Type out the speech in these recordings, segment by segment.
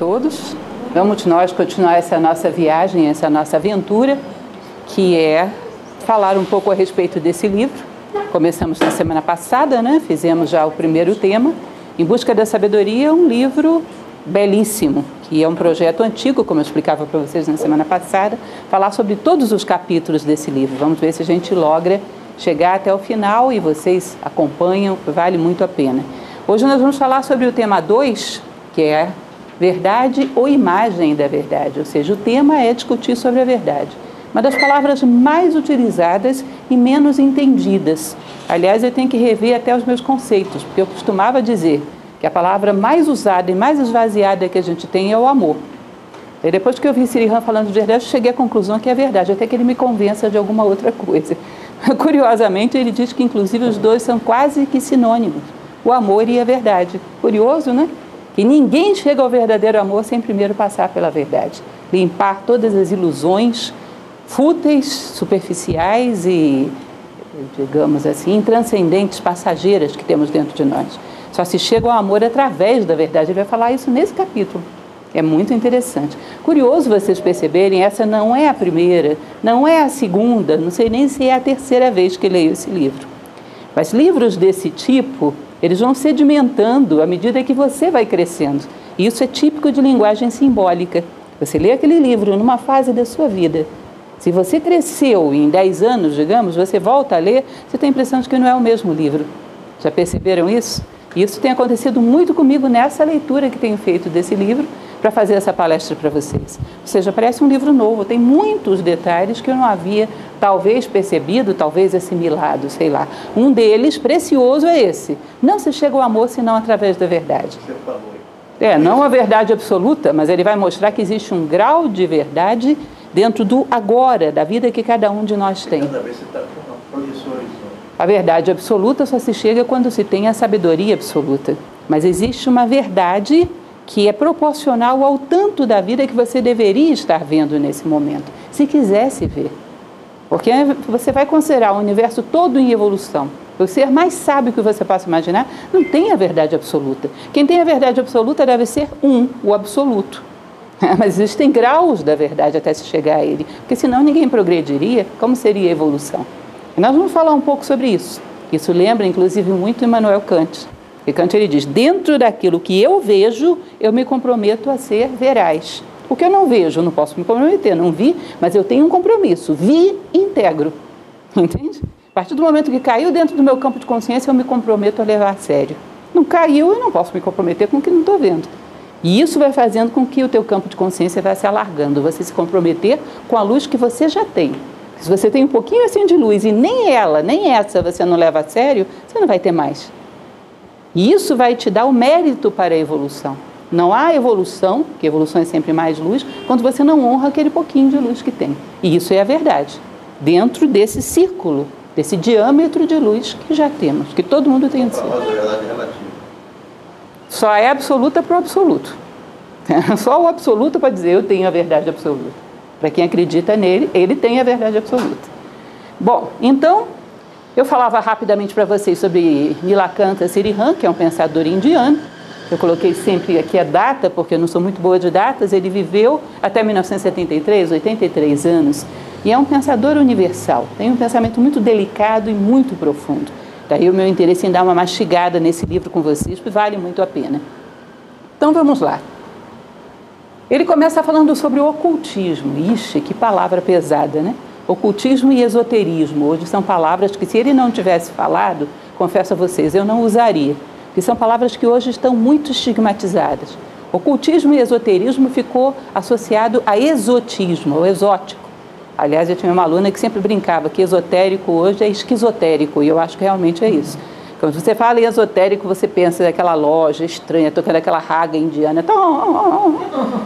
todos. Vamos nós continuar essa nossa viagem, essa nossa aventura, que é falar um pouco a respeito desse livro. Começamos na semana passada, né? Fizemos já o primeiro tema. Em Busca da Sabedoria, um livro belíssimo, que é um projeto antigo, como eu explicava para vocês na semana passada, falar sobre todos os capítulos desse livro. Vamos ver se a gente logra chegar até o final e vocês acompanham, vale muito a pena. Hoje nós vamos falar sobre o tema 2, que é verdade ou imagem da verdade, ou seja, o tema é discutir sobre a verdade. Uma das palavras mais utilizadas e menos entendidas. Aliás, eu tenho que rever até os meus conceitos, porque eu costumava dizer que a palavra mais usada e mais esvaziada que a gente tem é o amor. E depois que eu vi Sirihan falando de verdade, eu cheguei à conclusão que é verdade, até que ele me convença de alguma outra coisa. Curiosamente, ele diz que inclusive os dois são quase que sinônimos, o amor e a verdade. Curioso, né? Que ninguém chega ao verdadeiro amor sem primeiro passar pela verdade, limpar todas as ilusões fúteis, superficiais e, digamos assim, intranscendentes, passageiras que temos dentro de nós. Só se chega ao amor através da verdade. Ele vai falar isso nesse capítulo. É muito interessante. Curioso vocês perceberem, essa não é a primeira, não é a segunda, não sei nem se é a terceira vez que leio esse livro. Mas livros desse tipo eles vão sedimentando à medida que você vai crescendo. Isso é típico de linguagem simbólica. Você lê aquele livro numa fase da sua vida. Se você cresceu em 10 anos, digamos, você volta a ler, você tem a impressão de que não é o mesmo livro. Já perceberam isso? Isso tem acontecido muito comigo nessa leitura que tenho feito desse livro para fazer essa palestra para vocês. Ou seja, parece um livro novo, tem muitos detalhes que eu não havia talvez percebido, talvez assimilado, sei lá. Um deles, precioso, é esse. Não se chega ao amor senão através da verdade. É, não a verdade absoluta, mas ele vai mostrar que existe um grau de verdade dentro do agora, da vida que cada um de nós tem. Tá a verdade absoluta só se chega quando se tem a sabedoria absoluta. Mas existe uma verdade que é proporcional ao tanto da vida que você deveria estar vendo nesse momento, se quisesse ver. Porque você vai considerar o universo todo em evolução. O ser mais sábio que você possa imaginar não tem a verdade absoluta. Quem tem a verdade absoluta deve ser um, o absoluto. Mas existem graus da verdade até se chegar a ele, porque senão ninguém progrediria. Como seria a evolução? E nós vamos falar um pouco sobre isso. Isso lembra, inclusive, muito Immanuel Kant. E Kant ele diz: dentro daquilo que eu vejo, eu me comprometo a ser veraz. O que eu não vejo, eu não posso me comprometer, não vi, mas eu tenho um compromisso. Vi, integro. Entende? A partir do momento que caiu dentro do meu campo de consciência, eu me comprometo a levar a sério. Não caiu, eu não posso me comprometer com o que não estou vendo. E isso vai fazendo com que o teu campo de consciência vá se alargando, você se comprometer com a luz que você já tem. Se você tem um pouquinho assim de luz e nem ela, nem essa você não leva a sério, você não vai ter mais. E isso vai te dar o mérito para a evolução. Não há evolução, que evolução é sempre mais luz, quando você não honra aquele pouquinho de luz que tem. E isso é a verdade. Dentro desse círculo, desse diâmetro de luz que já temos, que todo mundo tem em si. Só é absoluta para o absoluto. Só o absoluto para dizer eu tenho a verdade absoluta. Para quem acredita nele, ele tem a verdade absoluta. Bom, então eu falava rapidamente para vocês sobre Nilakanta Sirihan, que é um pensador indiano eu coloquei sempre aqui a data, porque eu não sou muito boa de datas. Ele viveu até 1973, 83 anos, e é um pensador universal. Tem um pensamento muito delicado e muito profundo. Daí o meu interesse em dar uma mastigada nesse livro com vocês, que vale muito a pena. Então vamos lá. Ele começa falando sobre o ocultismo. Ixi, que palavra pesada, né? Ocultismo e esoterismo. Hoje são palavras que, se ele não tivesse falado, confesso a vocês, eu não usaria que são palavras que hoje estão muito estigmatizadas. Ocultismo e esoterismo ficou associado a exotismo, ao exótico. Aliás, eu tinha uma aluna que sempre brincava que esotérico hoje é esquizotérico, e eu acho que realmente é isso. Quando você fala em esotérico, você pensa naquela loja estranha, tocando aquela raga indiana,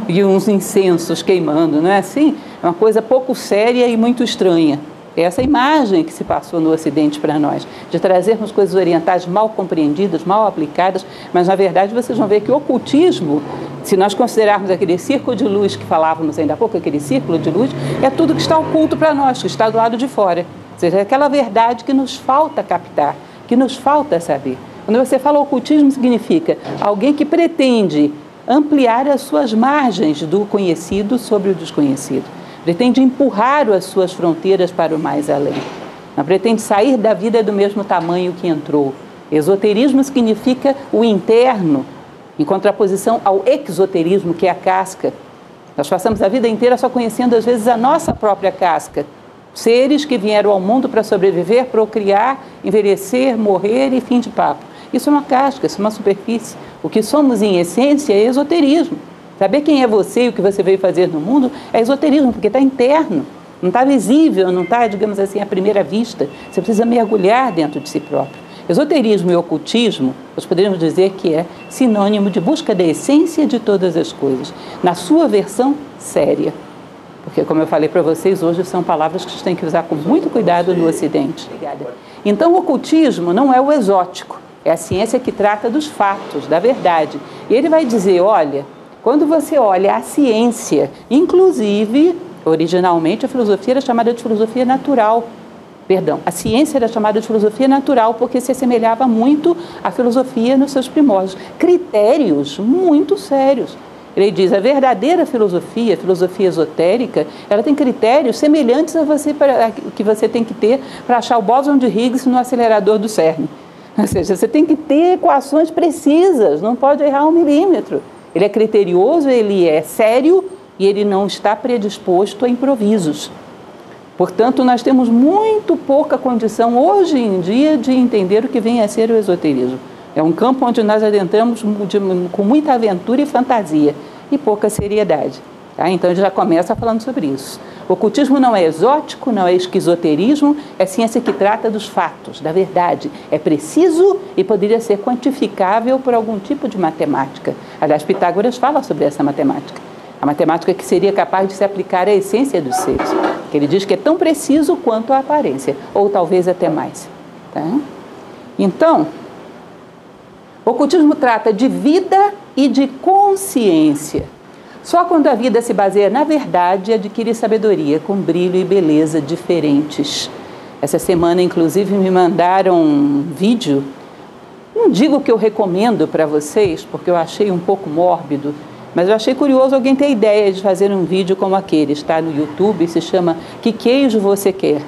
e uns incensos queimando, não é assim? É uma coisa pouco séria e muito estranha. É essa imagem que se passou no Ocidente para nós, de trazermos coisas orientais mal compreendidas, mal aplicadas, mas na verdade vocês vão ver que o ocultismo, se nós considerarmos aquele círculo de luz que falávamos ainda há pouco, aquele círculo de luz, é tudo que está oculto para nós, que está do lado de fora. Ou seja, é aquela verdade que nos falta captar, que nos falta saber. Quando você fala ocultismo, significa alguém que pretende ampliar as suas margens do conhecido sobre o desconhecido. Pretende empurrar as suas fronteiras para o mais além. Não pretende sair da vida do mesmo tamanho que entrou. Esoterismo significa o interno, em contraposição ao exoterismo, que é a casca. Nós passamos a vida inteira só conhecendo, às vezes, a nossa própria casca. Seres que vieram ao mundo para sobreviver, procriar, envelhecer, morrer e fim de papo. Isso é uma casca, isso é uma superfície. O que somos em essência é esoterismo. Saber quem é você e o que você veio fazer no mundo é esoterismo, porque está interno, não está visível, não está, digamos assim, à primeira vista. Você precisa mergulhar dentro de si próprio. Esoterismo e ocultismo, nós poderíamos dizer que é sinônimo de busca da essência de todas as coisas, na sua versão séria. Porque, como eu falei para vocês, hoje são palavras que a gente tem que usar com muito cuidado no Ocidente. Então, o ocultismo não é o exótico, é a ciência que trata dos fatos, da verdade. E ele vai dizer: olha, quando você olha a ciência, inclusive, originalmente a filosofia era chamada de filosofia natural. Perdão, a ciência era chamada de filosofia natural porque se assemelhava muito à filosofia nos seus primórdios. Critérios muito sérios. Ele diz: a verdadeira filosofia, a filosofia esotérica, ela tem critérios semelhantes a você para, que você tem que ter para achar o bóson de Higgs no acelerador do CERN. Ou seja, você tem que ter equações precisas, não pode errar um milímetro. Ele é criterioso, ele é sério e ele não está predisposto a improvisos. Portanto, nós temos muito pouca condição hoje em dia de entender o que vem a ser o esoterismo. É um campo onde nós adentramos com muita aventura e fantasia e pouca seriedade. Tá? Então, ele já começa falando sobre isso. O ocultismo não é exótico, não é esquizoterismo, é ciência que trata dos fatos, da verdade. É preciso e poderia ser quantificável por algum tipo de matemática. Aliás, Pitágoras fala sobre essa matemática. A matemática que seria capaz de se aplicar à essência dos seres. Que ele diz que é tão preciso quanto a aparência, ou talvez até mais. Tá? Então, o ocultismo trata de vida e de consciência. Só quando a vida se baseia na verdade adquire sabedoria com brilho e beleza diferentes. Essa semana, inclusive, me mandaram um vídeo. Não digo que eu recomendo para vocês, porque eu achei um pouco mórbido, mas eu achei curioso alguém ter ideia de fazer um vídeo como aquele. Está no YouTube, se chama Que Queijo Você Quer?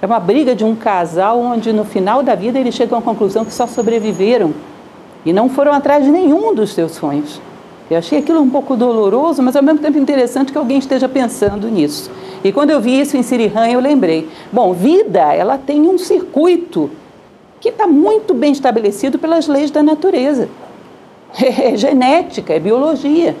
É uma briga de um casal onde no final da vida eles chegam à conclusão que só sobreviveram e não foram atrás de nenhum dos seus sonhos. Eu achei aquilo um pouco doloroso, mas ao mesmo tempo interessante que alguém esteja pensando nisso. E quando eu vi isso em Sirihan, eu lembrei: bom, vida, ela tem um circuito que está muito bem estabelecido pelas leis da natureza. É genética, é biologia.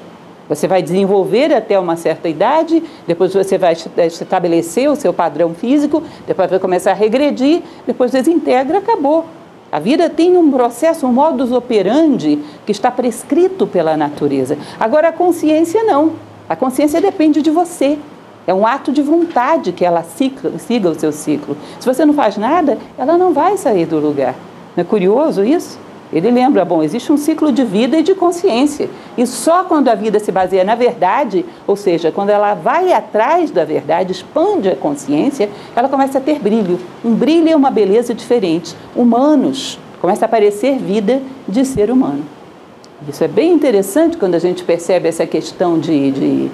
Você vai desenvolver até uma certa idade, depois você vai estabelecer o seu padrão físico, depois vai começar a regredir, depois desintegra, acabou. A vida tem um processo, um modus operandi que está prescrito pela natureza. Agora, a consciência não. A consciência depende de você. É um ato de vontade que ela siga, siga o seu ciclo. Se você não faz nada, ela não vai sair do lugar. Não é curioso isso? Ele lembra, bom, existe um ciclo de vida e de consciência. E só quando a vida se baseia na verdade, ou seja, quando ela vai atrás da verdade, expande a consciência, ela começa a ter brilho. Um brilho é uma beleza diferente. Humanos, começa a aparecer vida de ser humano. Isso é bem interessante quando a gente percebe essa questão de, de...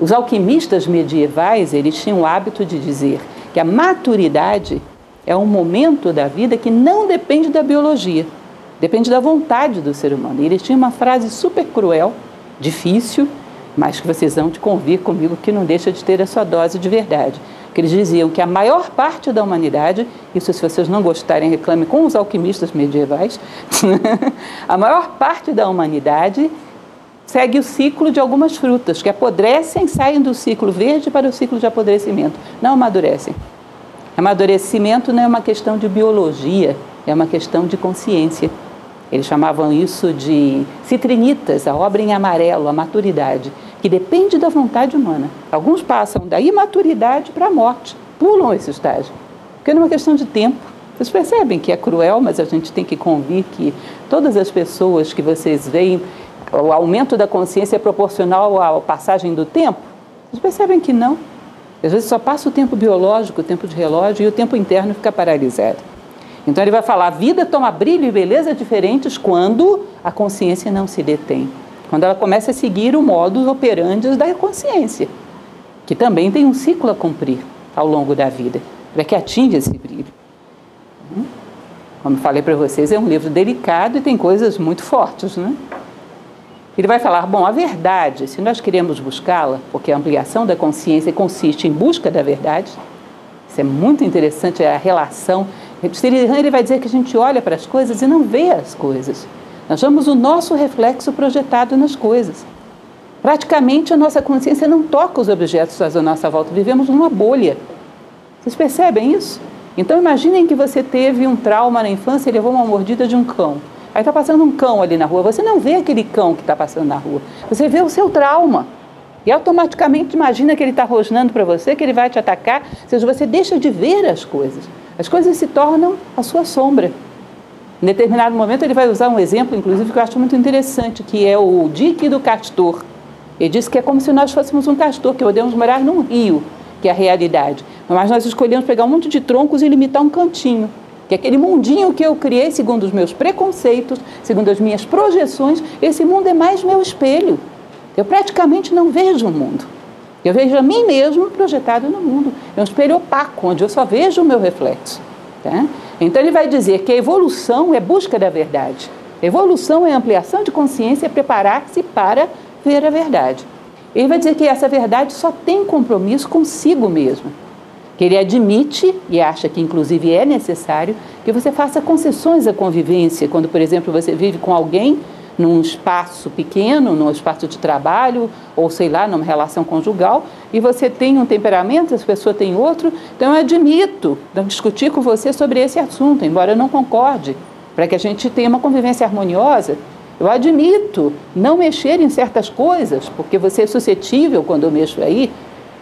Os alquimistas medievais, eles tinham o hábito de dizer que a maturidade é um momento da vida que não depende da biologia Depende da vontade do ser humano. E eles tinham uma frase super cruel, difícil, mas que vocês vão te convir comigo que não deixa de ter a sua dose de verdade. Que eles diziam que a maior parte da humanidade, isso se vocês não gostarem, reclame com os alquimistas medievais, a maior parte da humanidade segue o ciclo de algumas frutas que apodrecem, saem do ciclo verde para o ciclo de apodrecimento, não amadurecem. Amadurecimento não é uma questão de biologia, é uma questão de consciência. Eles chamavam isso de citrinitas, a obra em amarelo, a maturidade, que depende da vontade humana. Alguns passam da imaturidade para a morte, pulam esse estágio, porque é uma questão de tempo. Vocês percebem que é cruel, mas a gente tem que convir que todas as pessoas que vocês veem, o aumento da consciência é proporcional à passagem do tempo? Vocês percebem que não. Às vezes só passa o tempo biológico, o tempo de relógio, e o tempo interno fica paralisado. Então ele vai falar: a vida toma brilho e beleza diferentes quando a consciência não se detém. Quando ela começa a seguir o modus operandi da consciência, que também tem um ciclo a cumprir ao longo da vida, para que atinja esse brilho. Como falei para vocês, é um livro delicado e tem coisas muito fortes, né? Ele vai falar, bom, a verdade, se nós queremos buscá-la, porque a ampliação da consciência consiste em busca da verdade, isso é muito interessante, é a relação. Ele vai dizer que a gente olha para as coisas e não vê as coisas. Nós vemos o nosso reflexo projetado nas coisas. Praticamente a nossa consciência não toca os objetos à nossa volta, vivemos numa bolha. Vocês percebem isso? Então imaginem que você teve um trauma na infância e levou uma mordida de um cão. Aí está passando um cão ali na rua. Você não vê aquele cão que está passando na rua. Você vê o seu trauma. E automaticamente imagina que ele está rosnando para você, que ele vai te atacar. Ou seja, você deixa de ver as coisas. As coisas se tornam a sua sombra. Em determinado momento ele vai usar um exemplo, inclusive, que eu acho muito interessante, que é o dique do castor. Ele diz que é como se nós fôssemos um castor, que podemos morar num rio, que é a realidade. Mas nós escolhemos pegar um monte de troncos e limitar um cantinho que aquele mundinho que eu criei segundo os meus preconceitos, segundo as minhas projeções, esse mundo é mais meu espelho. Eu praticamente não vejo o mundo. Eu vejo a mim mesmo projetado no mundo. É um espelho opaco, onde eu só vejo o meu reflexo. Tá? Então ele vai dizer que a evolução é busca da verdade. Evolução é ampliação de consciência, é preparar-se para ver a verdade. Ele vai dizer que essa verdade só tem compromisso consigo mesmo que ele admite e acha que inclusive é necessário que você faça concessões à convivência, quando, por exemplo, você vive com alguém num espaço pequeno, num espaço de trabalho, ou sei lá, numa relação conjugal, e você tem um temperamento, essa pessoa tem outro, então eu admito discutir com você sobre esse assunto, embora eu não concorde, para que a gente tenha uma convivência harmoniosa. Eu admito não mexer em certas coisas, porque você é suscetível quando eu mexo aí,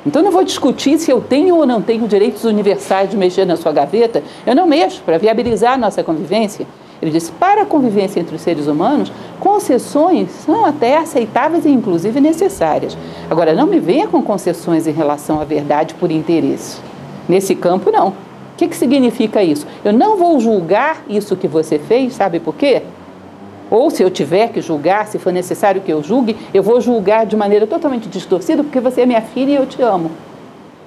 então não vou discutir se eu tenho ou não tenho direitos universais de mexer na sua gaveta. Eu não mexo para viabilizar a nossa convivência. Ele disse: para a convivência entre os seres humanos, concessões são até aceitáveis e inclusive necessárias. Agora, não me venha com concessões em relação à verdade por interesse. Nesse campo, não. O que, que significa isso? Eu não vou julgar isso que você fez, sabe por quê? Ou se eu tiver que julgar, se for necessário que eu julgue, eu vou julgar de maneira totalmente distorcida, porque você é minha filha e eu te amo.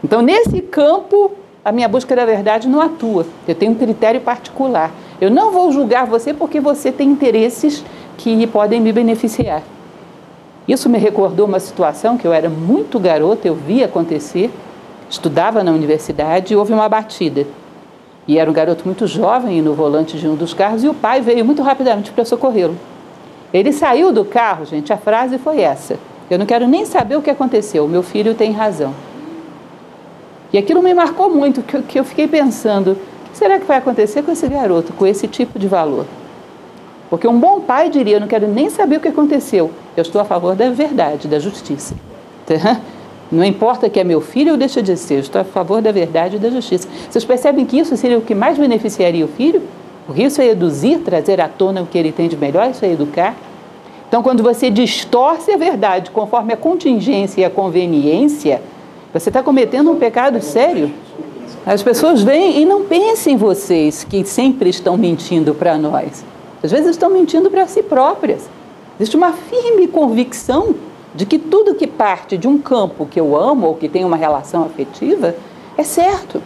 Então, nesse campo, a minha busca da verdade não atua. Eu tenho um critério particular. Eu não vou julgar você porque você tem interesses que podem me beneficiar. Isso me recordou uma situação que eu era muito garota, eu vi acontecer, estudava na universidade e houve uma batida. E era um garoto muito jovem no volante de um dos carros e o pai veio muito rapidamente para socorrê-lo. Ele saiu do carro, gente, a frase foi essa: Eu não quero nem saber o que aconteceu, meu filho tem razão. E aquilo me marcou muito, que eu, que eu fiquei pensando: será que vai acontecer com esse garoto, com esse tipo de valor? Porque um bom pai diria: Eu não quero nem saber o que aconteceu, eu estou a favor da verdade, da justiça. Não importa que é meu filho ou deixa de ser, eu estou a favor da verdade e da justiça. Vocês percebem que isso seria o que mais beneficiaria o filho? Porque isso é eduzir, trazer à tona o que ele tem de melhor, isso é educar. Então, quando você distorce a verdade conforme a contingência e a conveniência, você está cometendo um pecado sério. As pessoas vêm e não pensem vocês que sempre estão mentindo para nós. Às vezes estão mentindo para si próprias. Existe uma firme convicção de que tudo que parte de um campo que eu amo ou que tem uma relação afetiva é certo.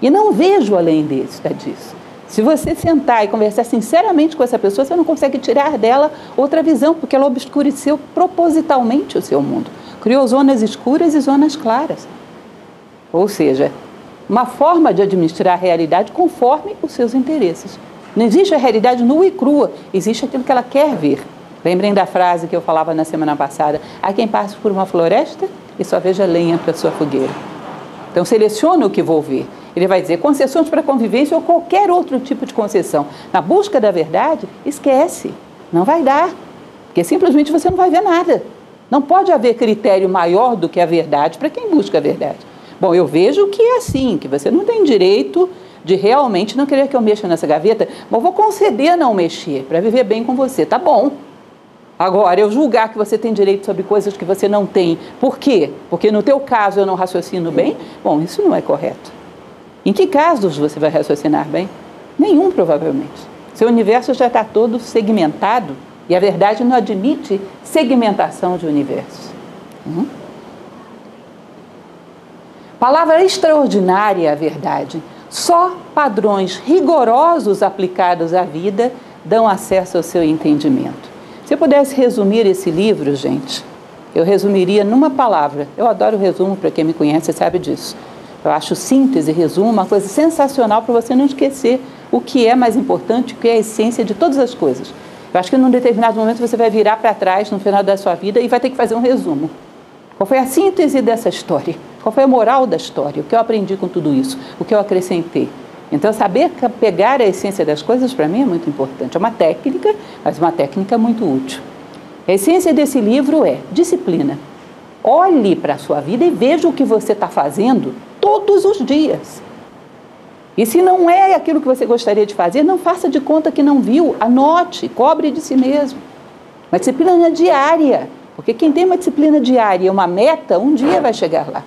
E não vejo além disso. Se você sentar e conversar sinceramente com essa pessoa, você não consegue tirar dela outra visão, porque ela obscureceu propositalmente o seu mundo. Criou zonas escuras e zonas claras. Ou seja, uma forma de administrar a realidade conforme os seus interesses. Não existe a realidade nua e crua, existe aquilo que ela quer ver. Lembrem da frase que eu falava na semana passada: há quem passe por uma floresta e só veja lenha para sua fogueira. Então seleciona o que vou ver. Ele vai dizer concessões para convivência ou qualquer outro tipo de concessão. Na busca da verdade, esquece. Não vai dar. Porque simplesmente você não vai ver nada. Não pode haver critério maior do que a verdade para quem busca a verdade. Bom, eu vejo que é assim, que você não tem direito de realmente não querer que eu mexa nessa gaveta, mas vou conceder não mexer para viver bem com você. Tá bom. Agora, eu julgar que você tem direito sobre coisas que você não tem, por quê? Porque no teu caso eu não raciocino bem? Bom, isso não é correto. Em que casos você vai raciocinar bem? Nenhum, provavelmente. Seu universo já está todo segmentado E a verdade não admite segmentação de universo. Hum? Palavra extraordinária a verdade. Só padrões rigorosos aplicados à vida dão acesso ao seu entendimento. Se eu pudesse resumir esse livro, gente, eu resumiria numa palavra. Eu adoro resumo, para quem me conhece sabe disso. Eu acho síntese, resumo, uma coisa sensacional para você não esquecer o que é mais importante, o que é a essência de todas as coisas. Eu acho que num determinado momento você vai virar para trás no final da sua vida e vai ter que fazer um resumo. Qual foi a síntese dessa história? Qual foi a moral da história? O que eu aprendi com tudo isso? O que eu acrescentei? Então, saber pegar a essência das coisas para mim é muito importante. É uma técnica, mas uma técnica muito útil. A essência desse livro é disciplina. Olhe para a sua vida e veja o que você está fazendo todos os dias. E se não é aquilo que você gostaria de fazer, não faça de conta que não viu. Anote, cobre de si mesmo. Uma disciplina diária. Porque quem tem uma disciplina diária uma meta, um dia vai chegar lá.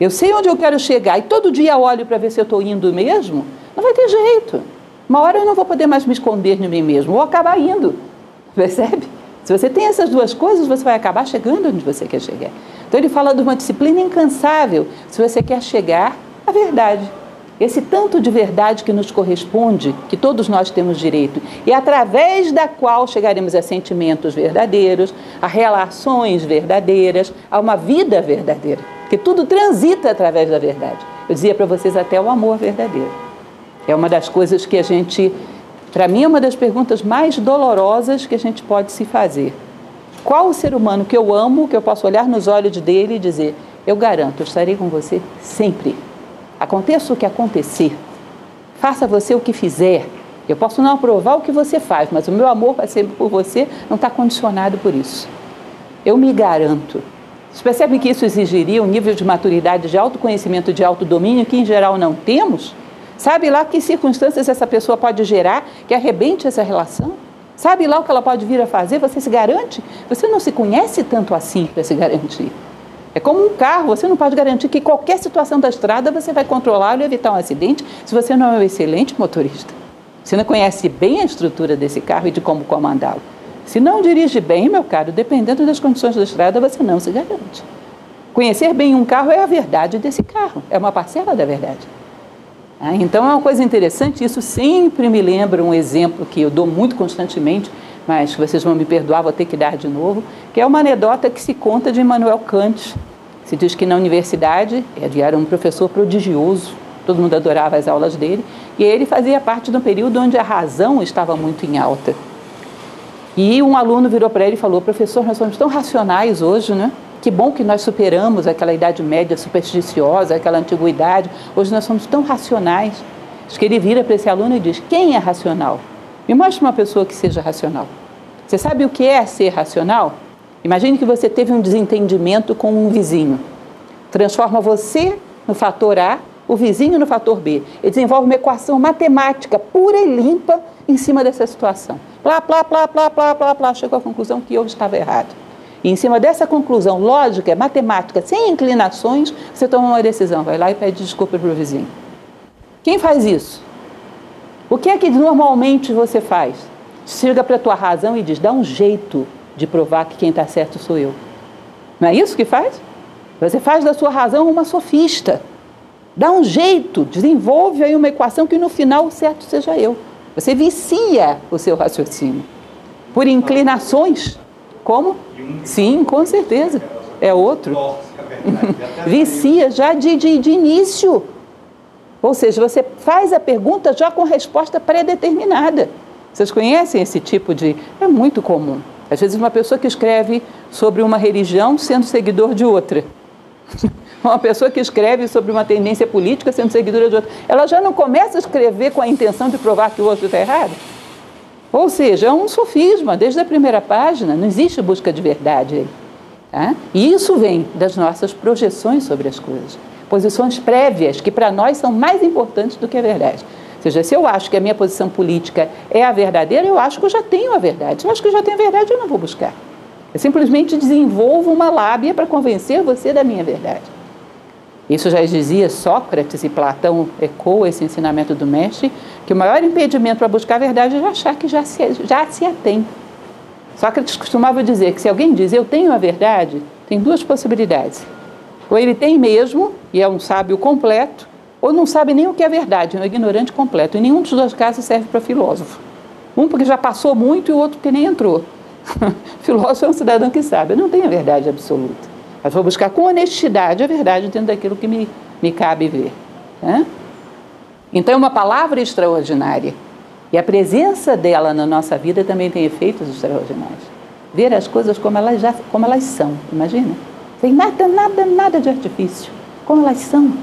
Eu sei onde eu quero chegar e todo dia olho para ver se eu estou indo mesmo, não vai ter jeito. Uma hora eu não vou poder mais me esconder de mim mesmo, vou acabar indo. Percebe? Se você tem essas duas coisas, você vai acabar chegando onde você quer chegar. Então ele fala de uma disciplina incansável se você quer chegar à verdade. Esse tanto de verdade que nos corresponde, que todos nós temos direito, e através da qual chegaremos a sentimentos verdadeiros, a relações verdadeiras, a uma vida verdadeira. Porque tudo transita através da verdade. Eu dizia para vocês até o amor verdadeiro. É uma das coisas que a gente, para mim, é uma das perguntas mais dolorosas que a gente pode se fazer. Qual o ser humano que eu amo, que eu posso olhar nos olhos dele e dizer: Eu garanto, eu estarei com você sempre. Aconteça o que acontecer, faça você o que fizer. Eu posso não aprovar o que você faz, mas o meu amor vai ser por você não está condicionado por isso. Eu me garanto. Você percebe que isso exigiria um nível de maturidade, de autoconhecimento, de autodomínio que em geral não temos? Sabe lá que circunstâncias essa pessoa pode gerar que arrebente essa relação? Sabe lá o que ela pode vir a fazer? Você se garante? Você não se conhece tanto assim para se garantir. É como um carro, você não pode garantir que qualquer situação da estrada você vai controlar e evitar um acidente se você não é um excelente motorista. Você não conhece bem a estrutura desse carro e de como comandá-lo. Se não dirige bem, meu caro, dependendo das condições da estrada, você não se garante. Conhecer bem um carro é a verdade desse carro, é uma parcela da verdade. Ah, então é uma coisa interessante, isso sempre me lembra um exemplo que eu dou muito constantemente, mas vocês vão me perdoar, vou ter que dar de novo, que é uma anedota que se conta de Immanuel Kant. Se diz que na universidade ele era um professor prodigioso, todo mundo adorava as aulas dele, e ele fazia parte de um período onde a razão estava muito em alta. E um aluno virou para ele e falou: professor, nós somos tão racionais hoje, né? Que bom que nós superamos aquela Idade Média supersticiosa, aquela antiguidade. Hoje nós somos tão racionais. Acho que ele vira para esse aluno e diz: quem é racional? Me mostre uma pessoa que seja racional. Você sabe o que é ser racional? Imagine que você teve um desentendimento com um vizinho. Transforma você no fator A, o vizinho no fator B. E desenvolve uma equação matemática pura e limpa em cima dessa situação. Plá, plá, plá, plá, plá, plá, plá, chegou à conclusão que eu estava errado. E em cima dessa conclusão lógica, matemática, sem inclinações, você toma uma decisão, vai lá e pede desculpa para o vizinho. Quem faz isso? O que é que normalmente você faz? Chega para a tua razão e diz: dá um jeito de provar que quem está certo sou eu. Não é isso que faz? Você faz da sua razão uma sofista. Dá um jeito, desenvolve aí uma equação que no final o certo seja eu. Você vicia o seu raciocínio por inclinações. Como? Sim, com certeza. É outro. vicia já de, de, de início. Ou seja, você faz a pergunta já com resposta pré-determinada. Vocês conhecem esse tipo de. É muito comum. Às vezes, uma pessoa que escreve sobre uma religião sendo seguidor de outra. uma pessoa que escreve sobre uma tendência política sendo seguidora de outra. Ela já não começa a escrever com a intenção de provar que o outro está errado. Ou seja, é um sofisma, desde a primeira página, não existe busca de verdade aí. Tá? E isso vem das nossas projeções sobre as coisas posições prévias que para nós são mais importantes do que a verdade. Ou seja, se eu acho que a minha posição política é a verdadeira, eu acho que eu já tenho a verdade. Se eu acho que eu já tenho a verdade, eu não vou buscar. Eu simplesmente desenvolvo uma lábia para convencer você da minha verdade. Isso já dizia Sócrates e Platão ecoa esse ensinamento do mestre, que o maior impedimento para buscar a verdade é achar que já se, já se a tem. Sócrates costumava dizer que se alguém diz eu tenho a verdade, tem duas possibilidades. Ou ele tem mesmo e é um sábio completo, ou não sabe nem o que é verdade, é um ignorante completo. E nenhum dos dois casos serve para filósofo. Um porque já passou muito e o outro porque nem entrou. filósofo é um cidadão que sabe, não tenho a verdade absoluta. Mas vou buscar com honestidade a verdade dentro daquilo que me, me cabe ver. Né? Então é uma palavra extraordinária. E a presença dela na nossa vida também tem efeitos extraordinários. Ver as coisas como elas, já, como elas são, imagina? Sem nada, nada, nada de artifício. Como elas são.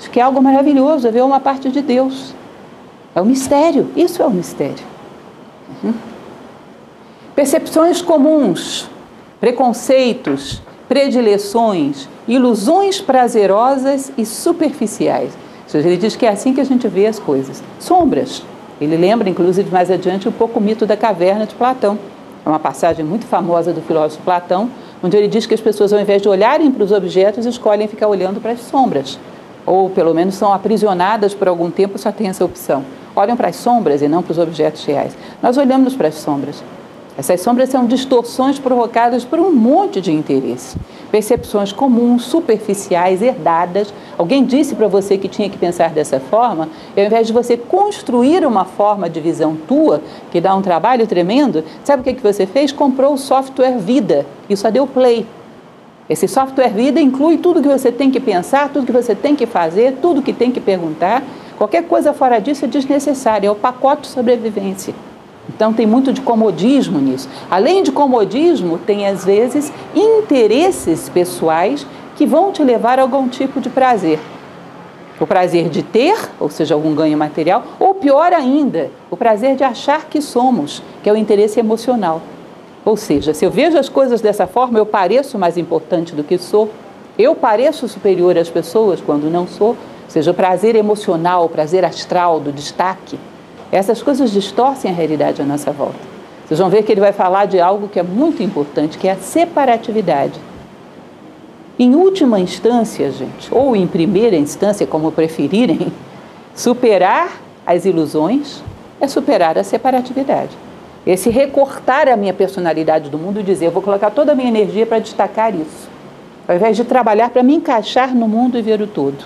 Acho que é algo maravilhoso, ver uma parte de Deus. É um mistério, isso é um mistério. Uhum. Percepções comuns, preconceitos, predileções, ilusões prazerosas e superficiais. Ele diz que é assim que a gente vê as coisas. Sombras. Ele lembra, inclusive, mais adiante, um pouco o mito da caverna de Platão. É uma passagem muito famosa do filósofo Platão, onde ele diz que as pessoas, ao invés de olharem para os objetos, escolhem ficar olhando para as sombras. Ou, pelo menos, são aprisionadas por algum tempo, só tem essa opção. Olham para as sombras e não para os objetos reais. Nós olhamos para as sombras. Essas sombras são distorções provocadas por um monte de interesse. Percepções comuns, superficiais, herdadas. Alguém disse para você que tinha que pensar dessa forma, e ao invés de você construir uma forma de visão tua, que dá um trabalho tremendo, sabe o que, que você fez? Comprou o software Vida e só deu play. Esse software Vida inclui tudo que você tem que pensar, tudo que você tem que fazer, tudo que tem que perguntar. Qualquer coisa fora disso é desnecessário, é o pacote sobrevivência. Então tem muito de comodismo nisso. Além de comodismo, tem às vezes interesses pessoais que vão te levar a algum tipo de prazer. O prazer de ter, ou seja, algum ganho material, ou pior ainda, o prazer de achar que somos, que é o interesse emocional. Ou seja, se eu vejo as coisas dessa forma, eu pareço mais importante do que sou, eu pareço superior às pessoas quando não sou, ou seja, o prazer emocional, o prazer astral do destaque. Essas coisas distorcem a realidade à nossa volta. Vocês vão ver que ele vai falar de algo que é muito importante, que é a separatividade. Em última instância, gente, ou em primeira instância, como preferirem, superar as ilusões é superar a separatividade. Esse recortar a minha personalidade do mundo e dizer, eu vou colocar toda a minha energia para destacar isso. Ao invés de trabalhar para me encaixar no mundo e ver o todo.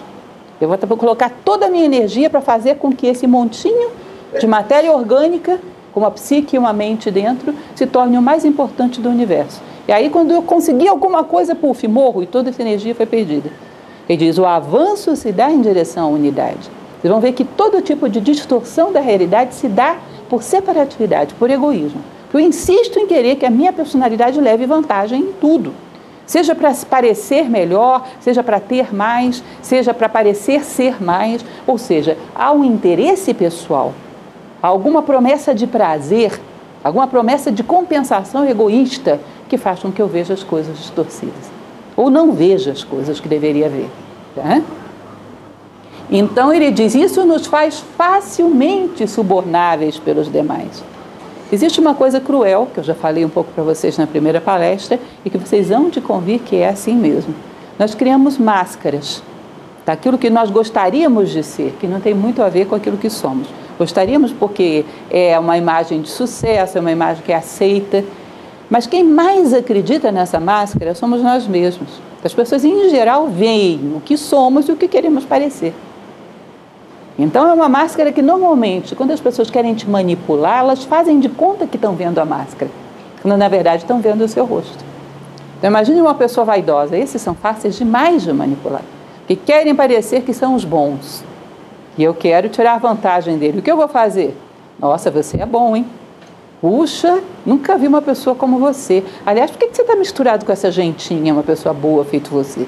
Eu vou colocar toda a minha energia para fazer com que esse montinho de matéria orgânica, com uma psique e uma mente dentro, se torne o mais importante do universo. E aí, quando eu consegui alguma coisa, puf, morro e toda essa energia foi perdida. Ele diz: o avanço se dá em direção à unidade. Vocês vão ver que todo tipo de distorção da realidade se dá por separatividade, por egoísmo. Eu insisto em querer que a minha personalidade leve vantagem em tudo. Seja para parecer melhor, seja para ter mais, seja para parecer ser mais, ou seja, há um interesse pessoal alguma promessa de prazer, alguma promessa de compensação egoísta que faz com que eu veja as coisas distorcidas. Ou não veja as coisas que deveria ver. Tá? Então ele diz: isso nos faz facilmente subornáveis pelos demais. Existe uma coisa cruel, que eu já falei um pouco para vocês na primeira palestra, e que vocês vão de convir que é assim mesmo. Nós criamos máscaras daquilo que nós gostaríamos de ser, que não tem muito a ver com aquilo que somos. Gostaríamos porque é uma imagem de sucesso, é uma imagem que é aceita. Mas quem mais acredita nessa máscara somos nós mesmos. As pessoas, em geral, veem o que somos e o que queremos parecer. Então, é uma máscara que, normalmente, quando as pessoas querem te manipular, elas fazem de conta que estão vendo a máscara, quando, na verdade, estão vendo o seu rosto. Então, imagine uma pessoa vaidosa. Esses são fáceis demais de manipular, que querem parecer que são os bons. E eu quero tirar vantagem dele. O que eu vou fazer? Nossa, você é bom, hein? Puxa, nunca vi uma pessoa como você. Aliás, por que você está misturado com essa gentinha, uma pessoa boa feito você?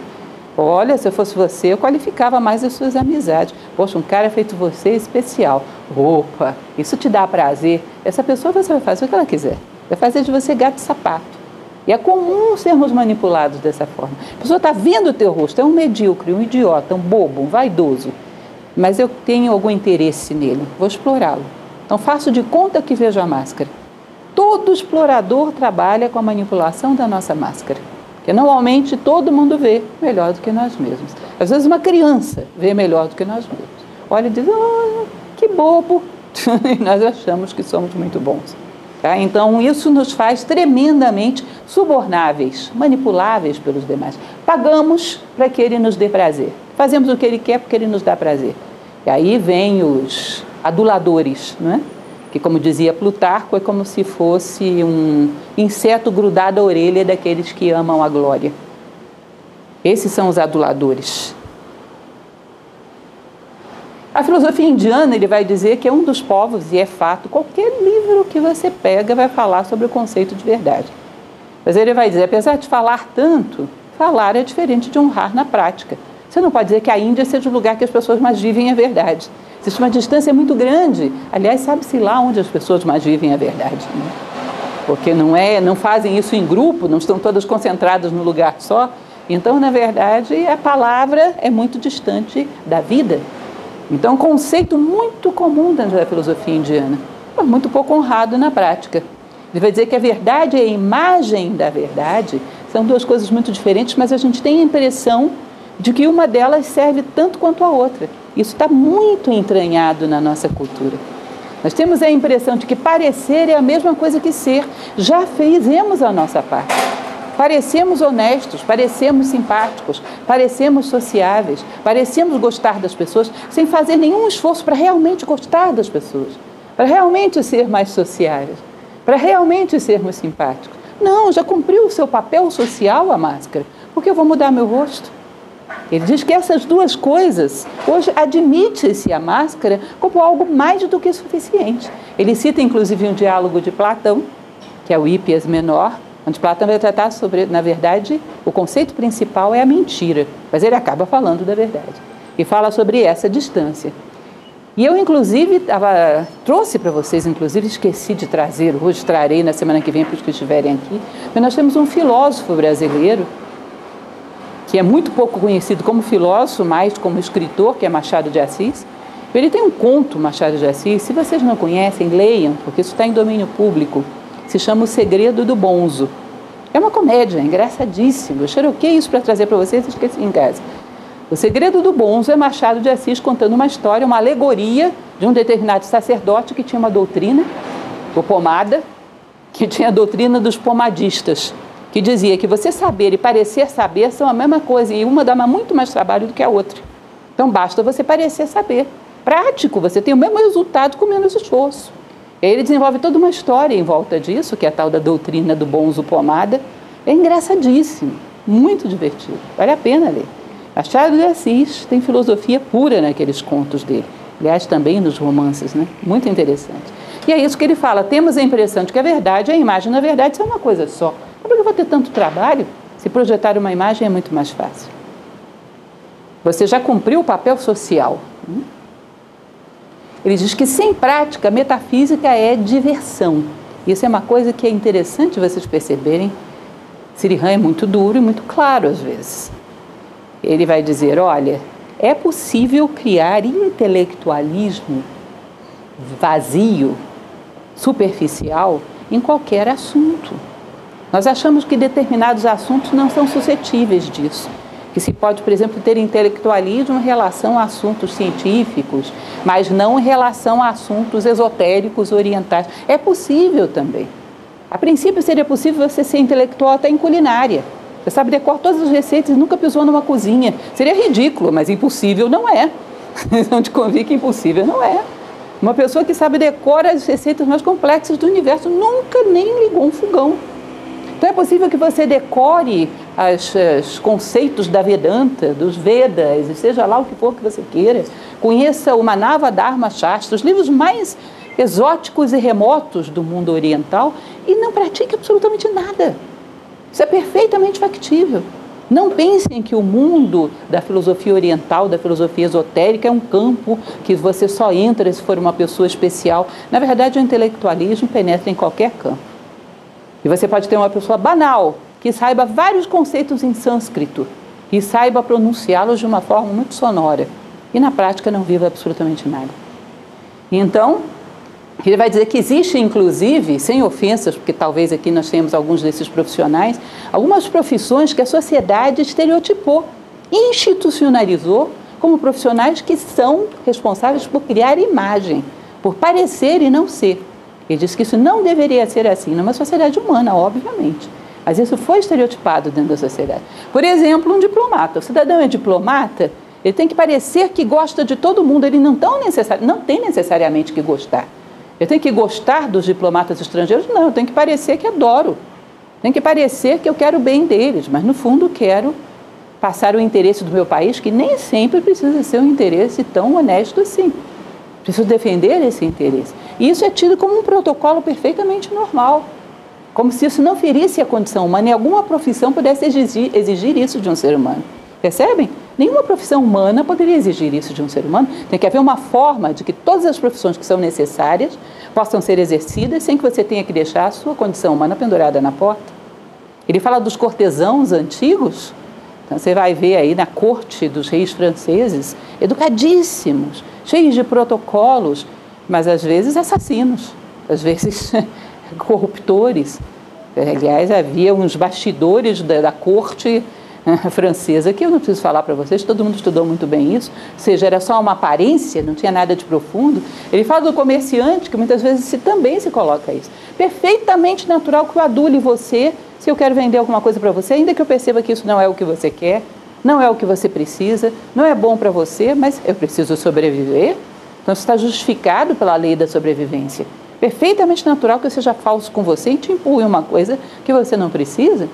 Olha, se eu fosse você, eu qualificava mais as suas amizades. Poxa, um cara feito você é especial. Opa, isso te dá prazer. Essa pessoa você vai fazer o que ela quiser. Vai fazer de você gato e sapato. E é comum sermos manipulados dessa forma. A pessoa está vendo o teu rosto, é um medíocre, um idiota, um bobo, um vaidoso mas eu tenho algum interesse nele, vou explorá-lo. Então faço de conta que vejo a máscara. Todo explorador trabalha com a manipulação da nossa máscara, que normalmente todo mundo vê melhor do que nós mesmos. Às vezes uma criança vê melhor do que nós mesmos. Olha e diz, oh, que bobo, e nós achamos que somos muito bons. Tá? Então, isso nos faz tremendamente subornáveis, manipuláveis pelos demais. Pagamos para que ele nos dê prazer. Fazemos o que ele quer porque ele nos dá prazer. E aí vem os aduladores, não é? que, como dizia Plutarco, é como se fosse um inseto grudado à orelha daqueles que amam a glória. Esses são os aduladores. A filosofia indiana, ele vai dizer que é um dos povos, e é fato, qualquer livro que você pega vai falar sobre o conceito de verdade. Mas ele vai dizer, apesar de falar tanto, falar é diferente de honrar na prática. Você não pode dizer que a Índia seja o lugar que as pessoas mais vivem a verdade. Existe uma distância muito grande. Aliás, sabe-se lá onde as pessoas mais vivem a verdade. Né? Porque não é, não fazem isso em grupo, não estão todas concentradas no lugar só. Então, na verdade, a palavra é muito distante da vida. Então, um conceito muito comum dentro da filosofia indiana, mas muito pouco honrado na prática. Ele vai dizer que a verdade e a imagem da verdade são duas coisas muito diferentes, mas a gente tem a impressão de que uma delas serve tanto quanto a outra. Isso está muito entranhado na nossa cultura. Nós temos a impressão de que parecer é a mesma coisa que ser. Já fizemos a nossa parte. Parecemos honestos, parecemos simpáticos, parecemos sociáveis, parecemos gostar das pessoas sem fazer nenhum esforço para realmente gostar das pessoas, para realmente ser mais sociáveis, para realmente sermos simpáticos. Não, já cumpriu o seu papel social a máscara. Por que eu vou mudar meu rosto? Ele diz que essas duas coisas, hoje admite-se a máscara como algo mais do que suficiente. Ele cita inclusive um diálogo de Platão, que é o Hípias Menor, onde Platão vai tratar sobre, na verdade, o conceito principal é a mentira, mas ele acaba falando da verdade. E fala sobre essa distância. E eu, inclusive, tava, trouxe para vocês, inclusive esqueci de trazer, hoje trarei na semana que vem para os que estiverem aqui, mas nós temos um filósofo brasileiro que é muito pouco conhecido como filósofo, mais como escritor, que é Machado de Assis. Ele tem um conto, Machado de Assis, se vocês não conhecem, leiam, porque isso está em domínio público. Se chama O Segredo do Bonzo. É uma comédia, é engraçadíssimo. Eu xeroquei isso para trazer para vocês esqueci em casa. O Segredo do Bonzo é Machado de Assis contando uma história, uma alegoria de um determinado sacerdote que tinha uma doutrina, o pomada, que tinha a doutrina dos pomadistas que dizia que você saber e parecer saber são a mesma coisa e uma dá muito mais trabalho do que a outra. Então basta você parecer saber. Prático, você tem o mesmo resultado com menos esforço. Ele desenvolve toda uma história em volta disso, que é a tal da doutrina do bonzo pomada. É engraçadíssimo, muito divertido, vale a pena ler. Machado de Assis tem filosofia pura naqueles contos dele. Aliás, também nos romances, né? Muito interessante. E é isso que ele fala. Temos a impressão de que a verdade, a imagem, na verdade, são uma coisa só. Por que eu vou ter tanto trabalho se projetar uma imagem é muito mais fácil? Você já cumpriu o papel social. Hum? Ele diz que sem prática, metafísica é diversão. Isso é uma coisa que é interessante vocês perceberem. Sirihan é muito duro e muito claro às vezes. Ele vai dizer: olha, é possível criar intelectualismo vazio, superficial, em qualquer assunto. Nós achamos que determinados assuntos não são suscetíveis disso. Que se pode, por exemplo, ter intelectualismo em relação a assuntos científicos, mas não em relação a assuntos esotéricos orientais. É possível também. A princípio, seria possível você ser intelectual até em culinária. Você sabe decorar todas as receitas e nunca pisou numa cozinha. Seria ridículo, mas impossível não é. Não te convir que impossível não é. Uma pessoa que sabe decorar as receitas mais complexas do universo nunca nem ligou um fogão. Então é possível que você decore os conceitos da Vedanta, dos Vedas, seja lá o que for que você queira, conheça o Manava Dharma Shastra, os livros mais exóticos e remotos do mundo oriental e não pratique absolutamente nada. Isso é perfeitamente factível. Não pensem que o mundo da filosofia oriental, da filosofia esotérica, é um campo que você só entra se for uma pessoa especial. Na verdade, o intelectualismo penetra em qualquer campo. E você pode ter uma pessoa banal, que saiba vários conceitos em sânscrito e saiba pronunciá-los de uma forma muito sonora. E na prática não viva absolutamente nada. Então, ele vai dizer que existe, inclusive, sem ofensas, porque talvez aqui nós tenhamos alguns desses profissionais, algumas profissões que a sociedade estereotipou, institucionalizou como profissionais que são responsáveis por criar imagem, por parecer e não ser. Ele diz que isso não deveria ser assim numa sociedade humana, obviamente. Mas isso foi estereotipado dentro da sociedade. Por exemplo, um diplomata. O cidadão é diplomata, ele tem que parecer que gosta de todo mundo. Ele não, tão necessari não tem necessariamente que gostar. Eu tenho que gostar dos diplomatas estrangeiros? Não, eu tenho que parecer que adoro. Tem que parecer que eu quero o bem deles, mas no fundo quero passar o interesse do meu país, que nem sempre precisa ser um interesse tão honesto assim. Preciso defender esse interesse. Isso é tido como um protocolo perfeitamente normal. Como se isso não ferisse a condição humana e alguma profissão pudesse exigir, exigir isso de um ser humano. Percebem? Nenhuma profissão humana poderia exigir isso de um ser humano. Tem que haver uma forma de que todas as profissões que são necessárias possam ser exercidas sem que você tenha que deixar a sua condição humana pendurada na porta. Ele fala dos cortesãos antigos, então você vai ver aí na corte dos reis franceses, educadíssimos, cheios de protocolos, mas às vezes assassinos, às vezes corruptores. Aliás, havia uns bastidores da, da corte francesa, que eu não preciso falar para vocês, todo mundo estudou muito bem isso, ou seja, era só uma aparência, não tinha nada de profundo. Ele fala do comerciante, que muitas vezes se, também se coloca isso. Perfeitamente natural que eu adule você se eu quero vender alguma coisa para você, ainda que eu perceba que isso não é o que você quer, não é o que você precisa, não é bom para você, mas eu preciso sobreviver. Então isso está justificado pela lei da sobrevivência. Perfeitamente natural que eu seja falso com você e te empurre uma coisa que você não precisa.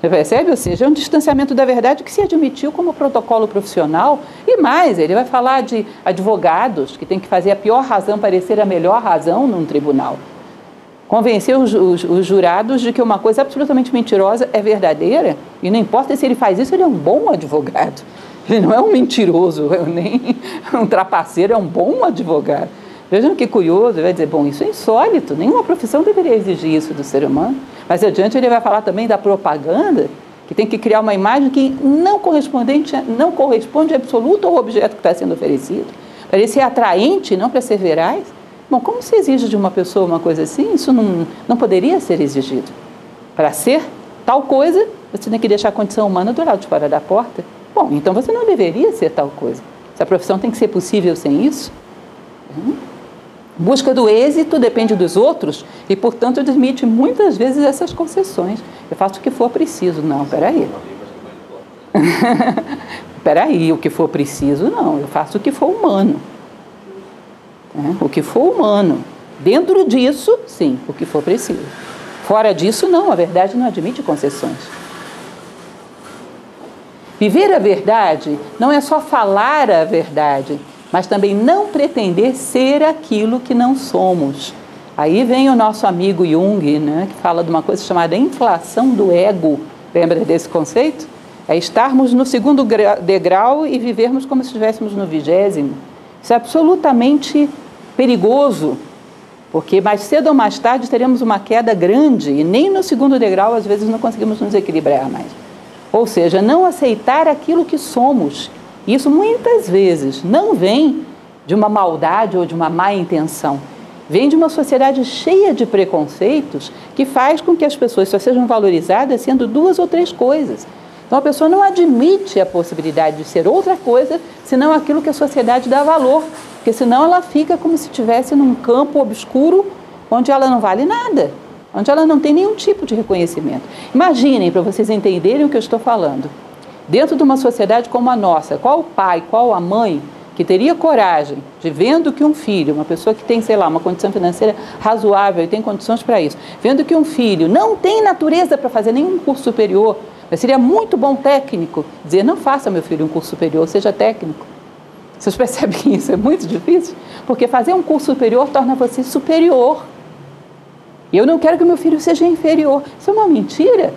Você percebe? Ou seja, é um distanciamento da verdade que se admitiu como protocolo profissional. E mais, ele vai falar de advogados que têm que fazer a pior razão parecer a melhor razão num tribunal convencer os, os, os, jurados de que uma coisa absolutamente mentirosa é verdadeira, e não importa se ele faz isso, ele é um bom advogado. Ele não é um mentiroso, nem um trapaceiro, é um bom advogado. Vejam que curioso, ele vai dizer, bom, isso é insólito, nenhuma profissão deveria exigir isso do ser humano. Mas adiante ele vai falar também da propaganda, que tem que criar uma imagem que não, correspondente, não corresponde absoluto ao objeto que está sendo oferecido. Para ele ser atraente, não para ser veraz. Bom, como se exige de uma pessoa uma coisa assim? Isso não, não poderia ser exigido. Para ser tal coisa, você tem que deixar a condição humana do lado de fora da porta. Bom, então você não deveria ser tal coisa. Se a profissão tem que ser possível sem isso. Hum? Busca do êxito depende dos outros e, portanto, admite muitas vezes essas concessões. Eu faço o que for preciso. Não, peraí. peraí, o que for preciso, não. Eu faço o que for humano. Né? O que for humano. Dentro disso, sim, o que for preciso. Fora disso, não, a verdade não admite concessões. Viver a verdade não é só falar a verdade, mas também não pretender ser aquilo que não somos. Aí vem o nosso amigo Jung, né, que fala de uma coisa chamada inflação do ego. Lembra desse conceito? É estarmos no segundo degrau e vivermos como se estivéssemos no vigésimo. Isso é absolutamente perigoso, porque mais cedo ou mais tarde teremos uma queda grande e nem no segundo degrau às vezes não conseguimos nos equilibrar mais. Ou seja, não aceitar aquilo que somos. Isso muitas vezes não vem de uma maldade ou de uma má intenção. Vem de uma sociedade cheia de preconceitos que faz com que as pessoas só sejam valorizadas sendo duas ou três coisas. Então a pessoa não admite a possibilidade de ser outra coisa senão aquilo que a sociedade dá valor, porque senão ela fica como se estivesse num campo obscuro onde ela não vale nada, onde ela não tem nenhum tipo de reconhecimento. Imaginem, para vocês entenderem o que eu estou falando, dentro de uma sociedade como a nossa, qual o pai, qual a mãe que teria coragem de vendo que um filho, uma pessoa que tem, sei lá, uma condição financeira razoável e tem condições para isso, vendo que um filho não tem natureza para fazer nenhum curso superior, mas seria muito bom técnico dizer: não faça, meu filho, um curso superior, seja técnico. Vocês percebem isso é muito difícil? Porque fazer um curso superior torna você superior. Eu não quero que meu filho seja inferior. Isso é uma mentira.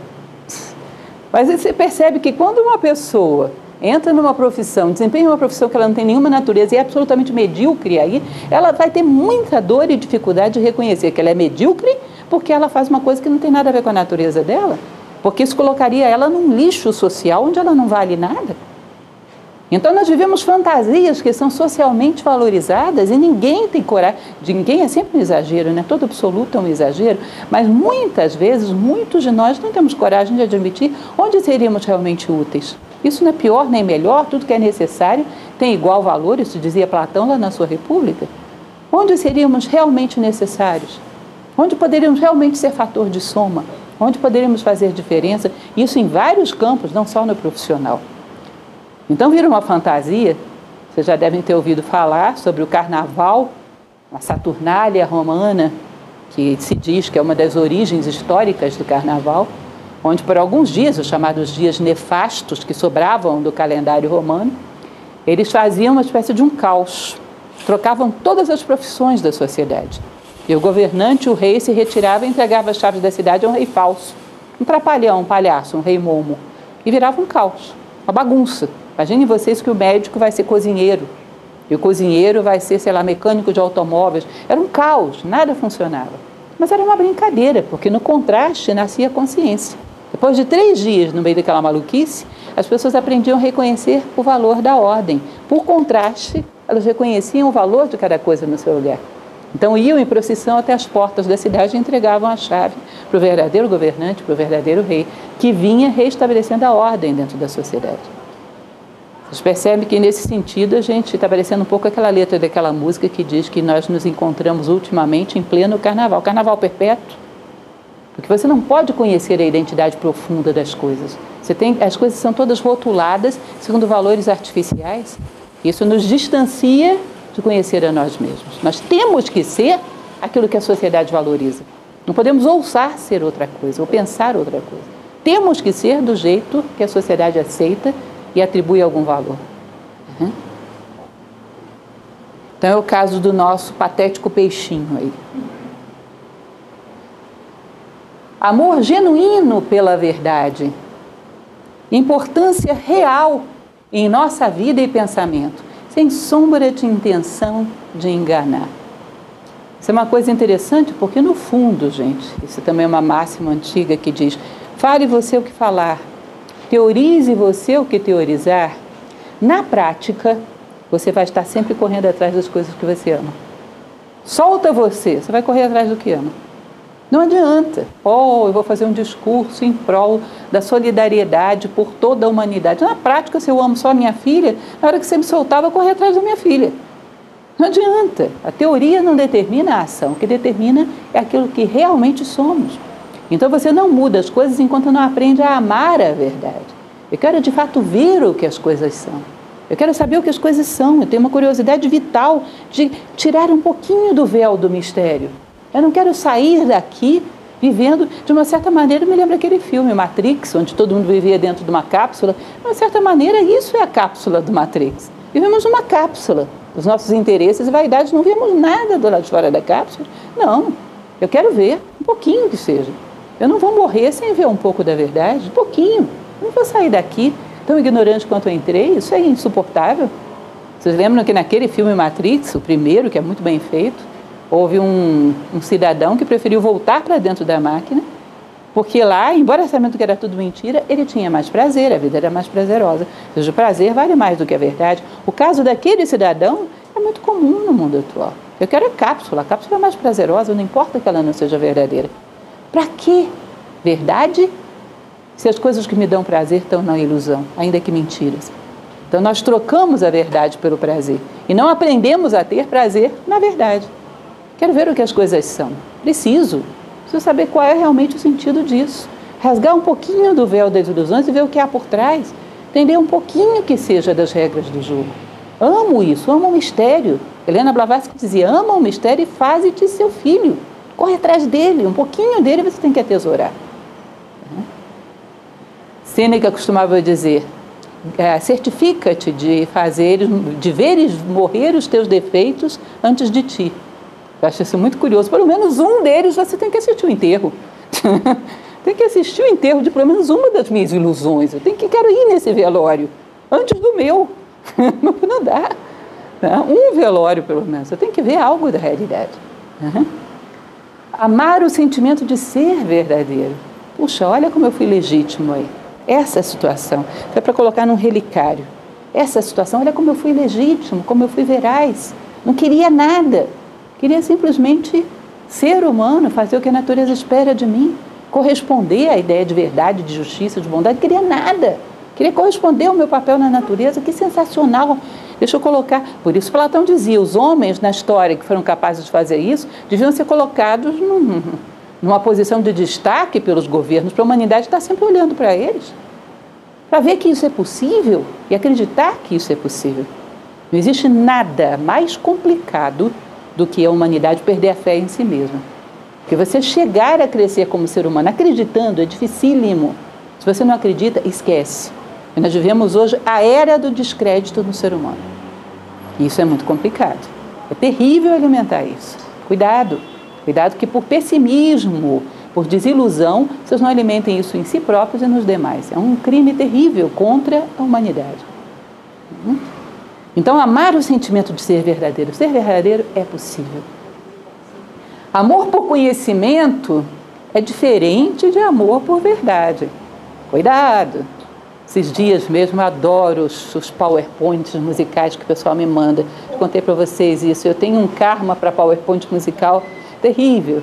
Mas você percebe que quando uma pessoa entra numa profissão, desempenha uma profissão que ela não tem nenhuma natureza e é absolutamente medíocre aí, ela vai ter muita dor e dificuldade de reconhecer que ela é medíocre porque ela faz uma coisa que não tem nada a ver com a natureza dela porque isso colocaria ela num lixo social onde ela não vale nada. Então nós vivemos fantasias que são socialmente valorizadas e ninguém tem coragem, ninguém é sempre um exagero, né? Todo absoluto é um exagero, mas muitas vezes, muitos de nós não temos coragem de admitir onde seríamos realmente úteis. Isso não é pior nem melhor, tudo que é necessário tem igual valor, isso dizia Platão lá na sua República. Onde seríamos realmente necessários? Onde poderíamos realmente ser fator de soma? Onde poderíamos fazer diferença? Isso em vários campos, não só no profissional. Então vira uma fantasia. Vocês já devem ter ouvido falar sobre o carnaval, a Saturnália romana, que se diz que é uma das origens históricas do carnaval, onde por alguns dias, os chamados dias nefastos que sobravam do calendário romano, eles faziam uma espécie de um caos, trocavam todas as profissões da sociedade. E o governante, o rei, se retirava e entregava as chaves da cidade a um rei falso, um trapalhão, um palhaço, um rei momo, e virava um caos, uma bagunça. Imaginem vocês que o médico vai ser cozinheiro, e o cozinheiro vai ser, sei lá, mecânico de automóveis. Era um caos, nada funcionava. Mas era uma brincadeira, porque no contraste nascia a consciência. Depois de três dias no meio daquela maluquice, as pessoas aprendiam a reconhecer o valor da ordem. Por contraste, elas reconheciam o valor de cada coisa no seu lugar. Então iam em procissão até as portas da cidade e entregavam a chave para o verdadeiro governante, para o verdadeiro rei, que vinha restabelecendo a ordem dentro da sociedade. Vocês percebem que nesse sentido a gente está parecendo um pouco aquela letra daquela música que diz que nós nos encontramos ultimamente em pleno carnaval, carnaval perpétuo. Porque você não pode conhecer a identidade profunda das coisas. Você tem, as coisas são todas rotuladas segundo valores artificiais. Isso nos distancia de conhecer a nós mesmos. Nós temos que ser aquilo que a sociedade valoriza. Não podemos ousar ser outra coisa ou pensar outra coisa. Temos que ser do jeito que a sociedade aceita e atribui algum valor. Uhum. Então é o caso do nosso patético peixinho aí. Amor genuíno pela verdade. Importância real em nossa vida e pensamento sem sombra de intenção de enganar. Isso é uma coisa interessante porque, no fundo, gente, isso também é uma máxima antiga que diz: fale você o que falar, teorize você o que teorizar. Na prática, você vai estar sempre correndo atrás das coisas que você ama. Solta você, você vai correr atrás do que ama. Não adianta. Oh, eu vou fazer um discurso em prol da solidariedade por toda a humanidade. Na prática, se eu amo só a minha filha, na hora que você me soltar, eu correr atrás da minha filha. Não adianta. A teoria não determina a ação. O que determina é aquilo que realmente somos. Então você não muda as coisas enquanto não aprende a amar a verdade. Eu quero de fato ver o que as coisas são. Eu quero saber o que as coisas são. Eu tenho uma curiosidade vital de tirar um pouquinho do véu do mistério. Eu não quero sair daqui vivendo, de uma certa maneira, me lembra aquele filme Matrix, onde todo mundo vivia dentro de uma cápsula. De uma certa maneira, isso é a cápsula do Matrix. Vivemos numa cápsula. Os nossos interesses e vaidades não vemos nada do lado de fora da cápsula. Não. Eu quero ver um pouquinho que seja. Eu não vou morrer sem ver um pouco da verdade, um pouquinho. Não vou sair daqui tão ignorante quanto eu entrei. Isso é insuportável. Vocês lembram que naquele filme Matrix, o primeiro, que é muito bem feito, houve um, um cidadão que preferiu voltar para dentro da máquina, porque lá, embora sabendo que era tudo mentira, ele tinha mais prazer, a vida era mais prazerosa. Ou seja, o prazer vale mais do que a verdade. O caso daquele cidadão é muito comum no mundo atual. Eu quero a cápsula, a cápsula é mais prazerosa, não importa que ela não seja verdadeira. Para que verdade se as coisas que me dão prazer estão na ilusão, ainda que mentiras? Então nós trocamos a verdade pelo prazer e não aprendemos a ter prazer na verdade. Quero ver o que as coisas são. Preciso. Preciso saber qual é realmente o sentido disso. Rasgar um pouquinho do véu das ilusões e ver o que há por trás. Entender um pouquinho que seja das regras do jogo. Amo isso, amo o mistério. Helena Blavatsky dizia: ama o mistério e faze-te seu filho. Corre atrás dele, um pouquinho dele você tem que atesourar. Sêneca costumava dizer: é, certifica-te de fazer, de veres morrer os teus defeitos antes de ti. Eu acho isso muito curioso. Pelo menos um deles você tem que assistir o enterro. tem que assistir o enterro de pelo menos uma das minhas ilusões. Eu tenho que quero ir nesse velório antes do meu. Não dá. Né? Um velório, pelo menos. Eu tenho que ver algo da realidade. Uhum. Amar o sentimento de ser verdadeiro. Puxa, olha como eu fui legítimo aí. Essa situação. Foi para colocar num relicário. Essa situação, olha como eu fui legítimo, como eu fui veraz. Não queria nada. Queria simplesmente ser humano, fazer o que a natureza espera de mim, corresponder à ideia de verdade, de justiça, de bondade. Queria nada. Queria corresponder ao meu papel na natureza. Que sensacional Deixa eu colocar. Por isso Platão dizia: os homens na história que foram capazes de fazer isso deviam ser colocados num, numa posição de destaque pelos governos, para a humanidade estar sempre olhando para eles, para ver que isso é possível e acreditar que isso é possível. Não existe nada mais complicado do que a humanidade perder a fé em si mesma. Porque você chegar a crescer como ser humano acreditando é dificílimo. Se você não acredita, esquece. E nós vivemos hoje a era do descrédito no ser humano. E isso é muito complicado. É terrível alimentar isso. Cuidado. Cuidado que por pessimismo, por desilusão, vocês não alimentem isso em si próprios e nos demais. É um crime terrível contra a humanidade. Hum? Então, amar o sentimento de ser verdadeiro. Ser verdadeiro é possível. Amor por conhecimento é diferente de amor por verdade. Cuidado! Esses dias mesmo adoro os, os PowerPoints musicais que o pessoal me manda. Eu contei para vocês isso. Eu tenho um karma para PowerPoint musical terrível.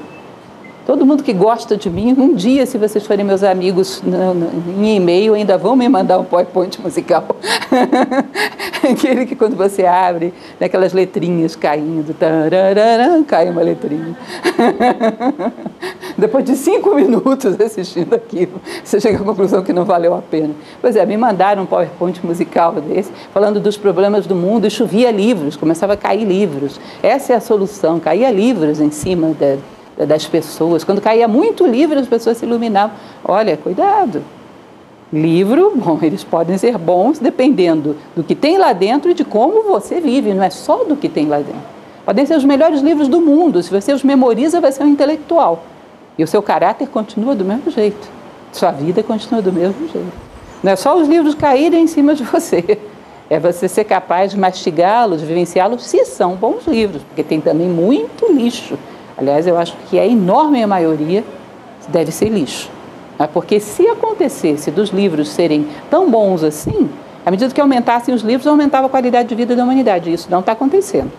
Todo mundo que gosta de mim, um dia, se vocês forem meus amigos em e-mail, ainda vão me mandar um PowerPoint musical. Aquele que quando você abre, aquelas letrinhas caindo, cai uma letrinha. Depois de cinco minutos assistindo aquilo, você chega à conclusão que não valeu a pena. Pois é, me mandaram um PowerPoint musical desse, falando dos problemas do mundo, e chovia livros, começava a cair livros. Essa é a solução, caía livros em cima da das pessoas. Quando caía muito livro, as pessoas se iluminavam. Olha, cuidado. Livro, bom, eles podem ser bons dependendo do que tem lá dentro e de como você vive, não é só do que tem lá dentro. Podem ser os melhores livros do mundo, se você os memoriza, vai ser um intelectual. E o seu caráter continua do mesmo jeito. Sua vida continua do mesmo jeito. Não é só os livros caírem em cima de você. É você ser capaz de mastigá-los, vivenciá-los, se são bons livros, porque tem também muito lixo Aliás, eu acho que a enorme maioria deve ser lixo. Né? Porque se acontecesse dos livros serem tão bons assim, à medida que aumentassem os livros, aumentava a qualidade de vida da humanidade. Isso não está acontecendo.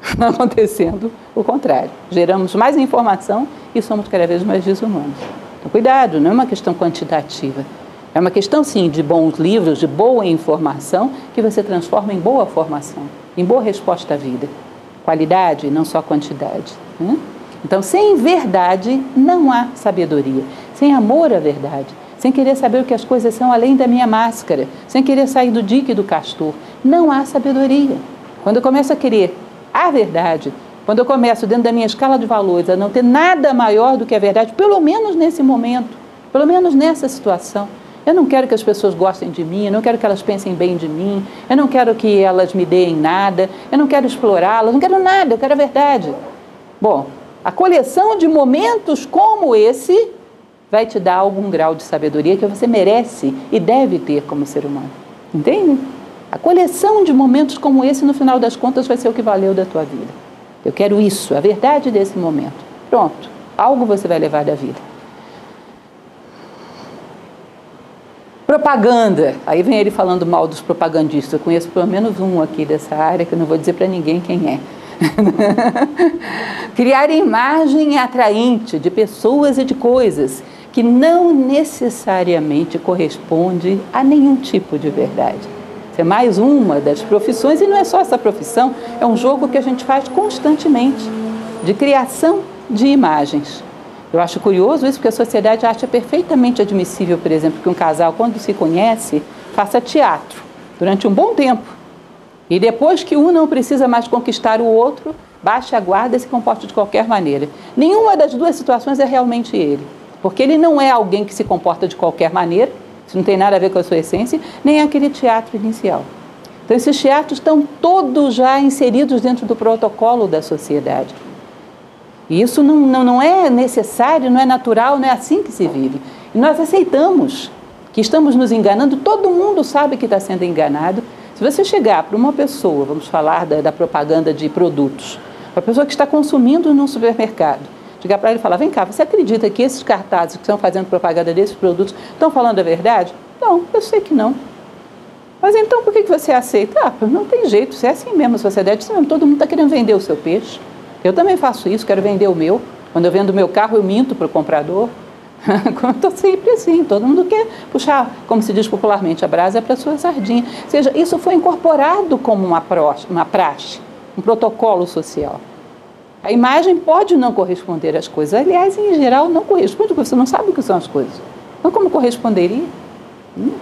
Está acontecendo o contrário. Geramos mais informação e somos cada vez mais desumanos. Então, cuidado, não é uma questão quantitativa. É uma questão, sim, de bons livros, de boa informação, que você transforma em boa formação, em boa resposta à vida. Qualidade, não só quantidade. Né? Então, sem verdade não há sabedoria. Sem amor à verdade, sem querer saber o que as coisas são além da minha máscara, sem querer sair do dique do castor, não há sabedoria. Quando eu começo a querer a verdade, quando eu começo dentro da minha escala de valores a não ter nada maior do que a verdade, pelo menos nesse momento, pelo menos nessa situação, eu não quero que as pessoas gostem de mim, eu não quero que elas pensem bem de mim, eu não quero que elas me deem nada, eu não quero explorá-las, não quero nada, eu quero a verdade. Bom, a coleção de momentos como esse vai te dar algum grau de sabedoria que você merece e deve ter como ser humano. Entende? A coleção de momentos como esse, no final das contas, vai ser o que valeu da tua vida. Eu quero isso, a verdade desse momento. Pronto, algo você vai levar da vida. Propaganda. Aí vem ele falando mal dos propagandistas. Eu conheço pelo menos um aqui dessa área, que eu não vou dizer para ninguém quem é. Criar imagem atraente de pessoas e de coisas que não necessariamente corresponde a nenhum tipo de verdade. Isso é mais uma das profissões, e não é só essa profissão, é um jogo que a gente faz constantemente de criação de imagens. Eu acho curioso isso porque a sociedade acha perfeitamente admissível, por exemplo, que um casal, quando se conhece, faça teatro durante um bom tempo e depois que um não precisa mais conquistar o outro, baixe a guarda e se comporte de qualquer maneira. Nenhuma das duas situações é realmente ele. Porque ele não é alguém que se comporta de qualquer maneira, isso não tem nada a ver com a sua essência, nem aquele teatro inicial. Então, esses teatros estão todos já inseridos dentro do protocolo da sociedade. E isso não, não, não é necessário, não é natural, não é assim que se vive. E nós aceitamos que estamos nos enganando, todo mundo sabe que está sendo enganado, se você chegar para uma pessoa, vamos falar da, da propaganda de produtos, uma pessoa que está consumindo num supermercado, chegar para ele e falar: vem cá, você acredita que esses cartazes que estão fazendo propaganda desses produtos estão falando a verdade? Não, eu sei que não. Mas então por que você aceita? Ah, não tem jeito, se é assim mesmo, a sociedade mesmo, todo mundo está querendo vender o seu peixe. Eu também faço isso, quero vender o meu. Quando eu vendo o meu carro, eu minto para o comprador. Estou sempre assim, todo mundo quer puxar, como se diz popularmente, a brasa para a sua sardinha. Ou seja, isso foi incorporado como uma, uma praxe, um protocolo social. A imagem pode não corresponder às coisas. Aliás, em geral, não corresponde, porque você não sabe o que são as coisas. Então, como corresponderia? Hum?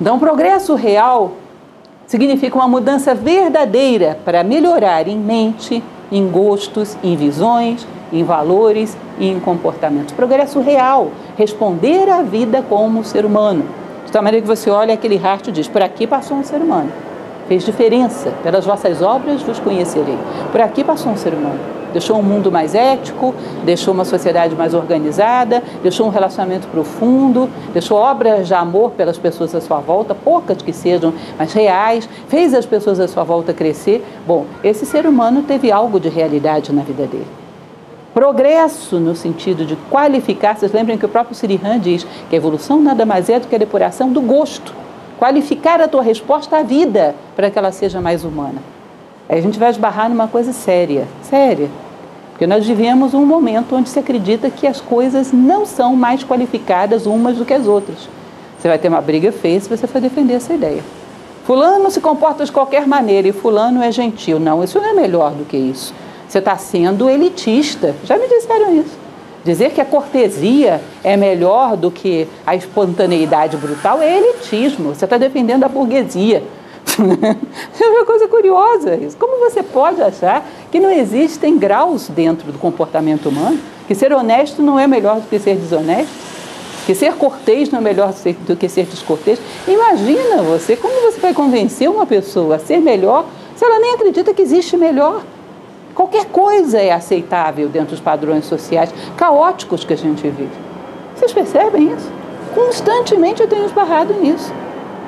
Então, o progresso real significa uma mudança verdadeira para melhorar em mente, em gostos, em visões, em valores e em comportamentos. Progresso real, responder à vida como ser humano. De tal maneira que você olha aquele rastro e diz: por aqui passou um ser humano. Fez diferença. Pelas vossas obras vos conhecerei. Por aqui passou um ser humano deixou um mundo mais ético, deixou uma sociedade mais organizada, deixou um relacionamento profundo, deixou obras de amor pelas pessoas à sua volta, poucas que sejam, mas reais, fez as pessoas à sua volta crescer. Bom, esse ser humano teve algo de realidade na vida dele. Progresso no sentido de qualificar, vocês lembram que o próprio Sirihan diz que a evolução nada mais é do que a depuração do gosto. Qualificar a tua resposta à vida para que ela seja mais humana. Aí a gente vai esbarrar numa coisa séria, séria. Porque nós vivemos um momento onde se acredita que as coisas não são mais qualificadas umas do que as outras. Você vai ter uma briga feia se você for defender essa ideia. Fulano se comporta de qualquer maneira e Fulano é gentil. Não, isso não é melhor do que isso. Você está sendo elitista. Já me disseram isso. Dizer que a cortesia é melhor do que a espontaneidade brutal é elitismo. Você está defendendo a burguesia. é uma coisa curiosa isso. Como você pode achar que não existem graus dentro do comportamento humano? Que ser honesto não é melhor do que ser desonesto? Que ser cortês não é melhor do que ser descortês? Imagina você, como você vai convencer uma pessoa a ser melhor se ela nem acredita que existe melhor? Qualquer coisa é aceitável dentro dos padrões sociais caóticos que a gente vive. Vocês percebem isso? Constantemente eu tenho esbarrado nisso.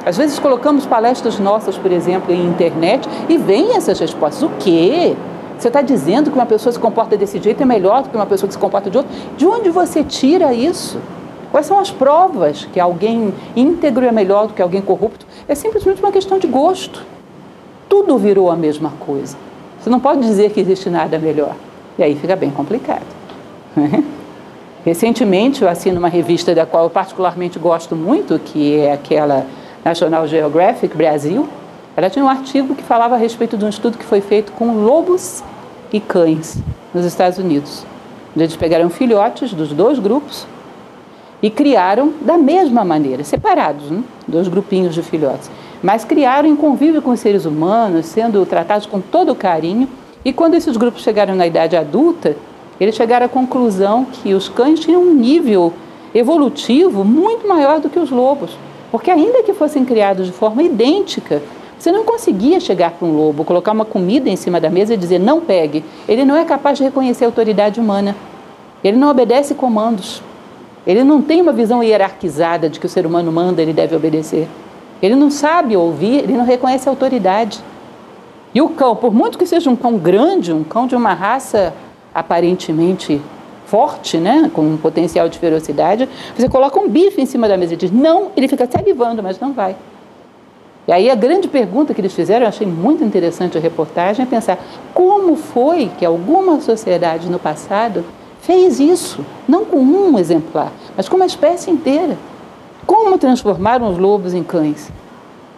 Às vezes colocamos palestras nossas, por exemplo, em internet e vem essas respostas. O quê? Você está dizendo que uma pessoa se comporta desse jeito é melhor do que uma pessoa que se comporta de outro? De onde você tira isso? Quais são as provas que alguém íntegro é melhor do que alguém corrupto? É simplesmente uma questão de gosto. Tudo virou a mesma coisa. Você não pode dizer que existe nada melhor. E aí fica bem complicado. Recentemente eu assino uma revista da qual eu particularmente gosto muito, que é aquela National Geographic Brasil, ela tinha um artigo que falava a respeito de um estudo que foi feito com lobos e cães nos Estados Unidos. Eles pegaram filhotes dos dois grupos e criaram da mesma maneira, separados, né? dois grupinhos de filhotes, mas criaram em convívio com os seres humanos, sendo tratados com todo carinho. E quando esses grupos chegaram na idade adulta, eles chegaram à conclusão que os cães tinham um nível evolutivo muito maior do que os lobos. Porque ainda que fossem criados de forma idêntica, você não conseguia chegar para um lobo, colocar uma comida em cima da mesa e dizer não pegue. Ele não é capaz de reconhecer a autoridade humana. Ele não obedece comandos. Ele não tem uma visão hierarquizada de que o ser humano manda, ele deve obedecer. Ele não sabe ouvir, ele não reconhece a autoridade. E o cão, por muito que seja um cão grande, um cão de uma raça aparentemente forte, né, com um potencial de ferocidade, você coloca um bife em cima da mesa e diz não, ele fica salivando, mas não vai. E aí a grande pergunta que eles fizeram, eu achei muito interessante a reportagem, é pensar como foi que alguma sociedade no passado fez isso, não com um exemplar, mas com uma espécie inteira. Como transformaram os lobos em cães?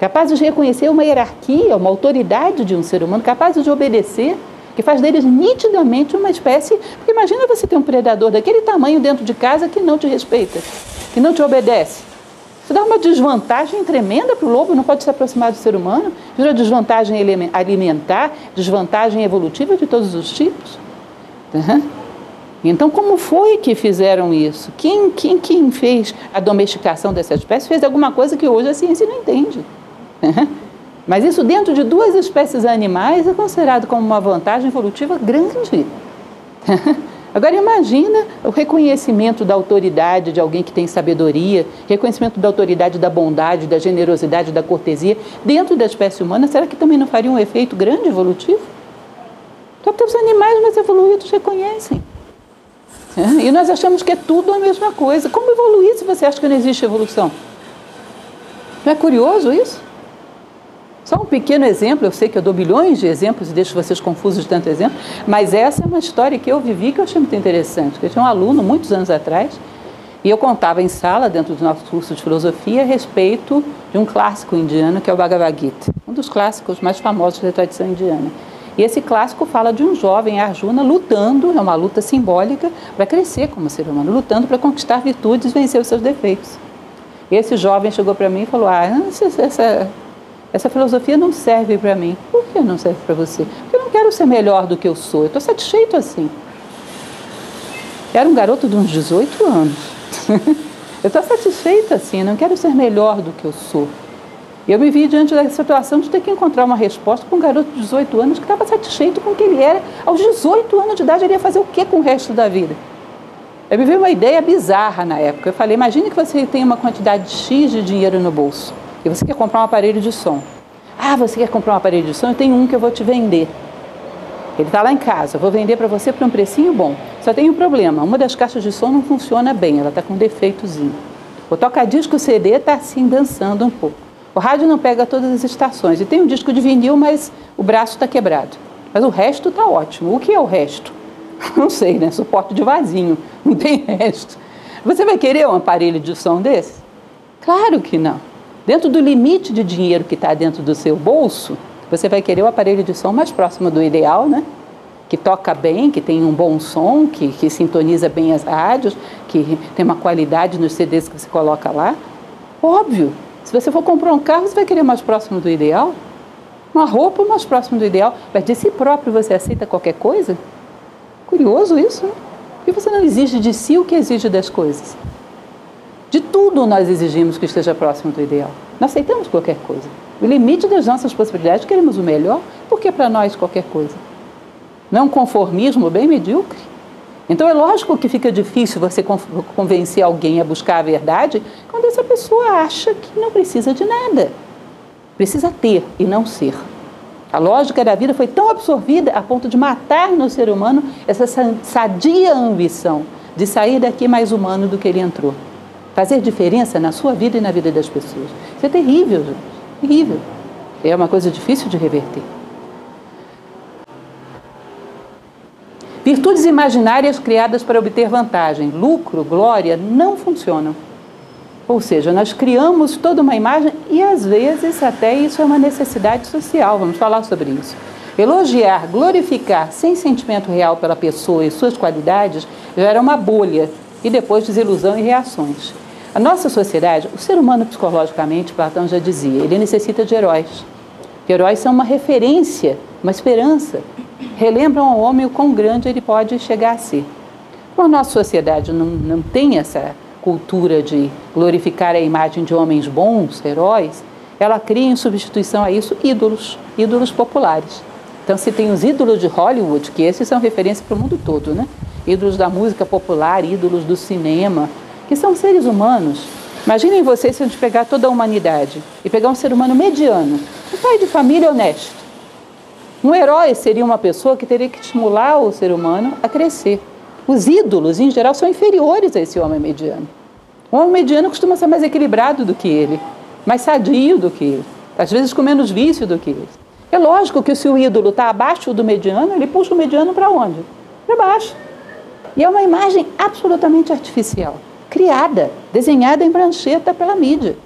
Capazes de reconhecer uma hierarquia, uma autoridade de um ser humano, capazes de obedecer que faz deles nitidamente uma espécie. Porque imagina você ter um predador daquele tamanho dentro de casa que não te respeita, que não te obedece. Isso dá uma desvantagem tremenda para o lobo, não pode se aproximar do ser humano, vira desvantagem alimentar, desvantagem evolutiva de todos os tipos. Uhum. Então, como foi que fizeram isso? Quem, quem, quem fez a domesticação dessa espécie fez alguma coisa que hoje a ciência não entende. Uhum. Mas isso dentro de duas espécies animais é considerado como uma vantagem evolutiva grande. Agora imagina o reconhecimento da autoridade de alguém que tem sabedoria, reconhecimento da autoridade da bondade, da generosidade, da cortesia dentro da espécie humana, será que também não faria um efeito grande evolutivo? Então, os animais mais evoluídos reconhecem. E nós achamos que é tudo a mesma coisa. Como evoluir se você acha que não existe evolução? Não é curioso isso? Só um pequeno exemplo, eu sei que eu dou bilhões de exemplos e deixo vocês confusos de tanto exemplo, mas essa é uma história que eu vivi que eu achei muito interessante. Eu tinha um aluno, muitos anos atrás, E eu contava em sala, dentro do nosso curso de filosofia, a respeito de um clássico indiano que é o Bhagavad Gita, um dos clássicos mais famosos da tradição indiana. E esse clássico fala de um jovem Arjuna lutando, é uma luta simbólica, para crescer como ser humano, lutando para conquistar virtudes e vencer os seus defeitos. E esse jovem chegou para mim e falou: Ah, essa, essa filosofia não serve para mim. Por que não serve para você? Porque eu não quero ser melhor do que eu sou, eu estou satisfeito assim. Era um garoto de uns 18 anos. eu estou satisfeita assim, não quero ser melhor do que eu sou. Eu me vi diante da situação de ter que encontrar uma resposta para um garoto de 18 anos que estava satisfeito com o que ele era. Aos 18 anos de idade, ele ia fazer o que com o resto da vida? Eu me vi uma ideia bizarra na época. Eu falei: imagine que você tem uma quantidade X de dinheiro no bolso e você quer comprar um aparelho de som. Ah, você quer comprar um aparelho de som? Eu tenho um que eu vou te vender. Ele está lá em casa, eu vou vender para você por um precinho bom. Só tem um problema: uma das caixas de som não funciona bem, ela está com um defeitozinho. O toca-disco CD está assim dançando um pouco. O rádio não pega todas as estações. E tem um disco de vinil, mas o braço está quebrado. Mas o resto está ótimo. O que é o resto? Não sei, né? Suporte de vasinho. Não tem resto. Você vai querer um aparelho de som desse? Claro que não. Dentro do limite de dinheiro que está dentro do seu bolso, você vai querer o aparelho de som mais próximo do ideal, né? Que toca bem, que tem um bom som, que, que sintoniza bem as rádios, que tem uma qualidade nos CDs que você coloca lá. Óbvio, se você for comprar um carro, você vai querer mais próximo do ideal? Uma roupa mais próximo do ideal? Mas de si próprio você aceita qualquer coisa? Curioso isso, né? Porque você não exige de si o que exige das coisas. De tudo nós exigimos que esteja próximo do ideal. Nós aceitamos qualquer coisa. O limite das nossas possibilidades, queremos o melhor, porque para nós qualquer coisa. Não é um conformismo bem medíocre? Então é lógico que fica difícil você convencer alguém a buscar a verdade quando essa pessoa acha que não precisa de nada. Precisa ter e não ser. A lógica da vida foi tão absorvida a ponto de matar no ser humano essa sadia ambição de sair daqui mais humano do que ele entrou. Fazer diferença na sua vida e na vida das pessoas. Isso é terrível, gente. Terrível. É uma coisa difícil de reverter. Virtudes imaginárias criadas para obter vantagem, lucro, glória, não funcionam. Ou seja, nós criamos toda uma imagem e às vezes até isso é uma necessidade social. Vamos falar sobre isso. Elogiar, glorificar sem sentimento real pela pessoa e suas qualidades gera uma bolha e depois desilusão e reações. A nossa sociedade, o ser humano psicologicamente, Platão já dizia, ele necessita de heróis. Heróis são uma referência, uma esperança, relembram ao homem o quão grande ele pode chegar a ser. Como a nossa sociedade não, não tem essa cultura de glorificar a imagem de homens bons, heróis, ela cria em substituição a isso ídolos, ídolos populares. Então, se tem os ídolos de Hollywood, que esses são referência para o mundo todo, né? Ídolos da música popular, ídolos do cinema, que são seres humanos. Imaginem vocês se a gente pegar toda a humanidade e pegar um ser humano mediano, um pai de família honesto, um herói seria uma pessoa que teria que estimular o ser humano a crescer. Os ídolos, em geral, são inferiores a esse homem mediano. O homem mediano costuma ser mais equilibrado do que ele, mais sadio do que ele, às vezes com menos vício do que ele. É lógico que se o ídolo está abaixo do mediano, ele puxa o mediano para onde? Para baixo. E é uma imagem absolutamente artificial, criada, desenhada em prancheta pela mídia.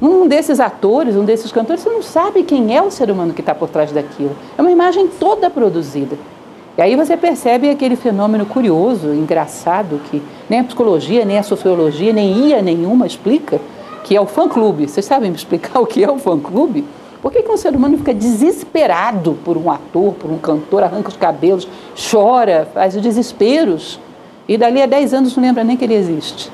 Um desses atores, um desses cantores, você não sabe quem é o ser humano que está por trás daquilo. É uma imagem toda produzida. E aí você percebe aquele fenômeno curioso, engraçado, que nem a psicologia, nem a sociologia, nem IA nenhuma explica, que é o fã-clube. Vocês sabem me explicar o que é o fã-clube? Por que, que um ser humano fica desesperado por um ator, por um cantor, arranca os cabelos, chora, faz desesperos, e dali a 10 anos não lembra nem que ele existe?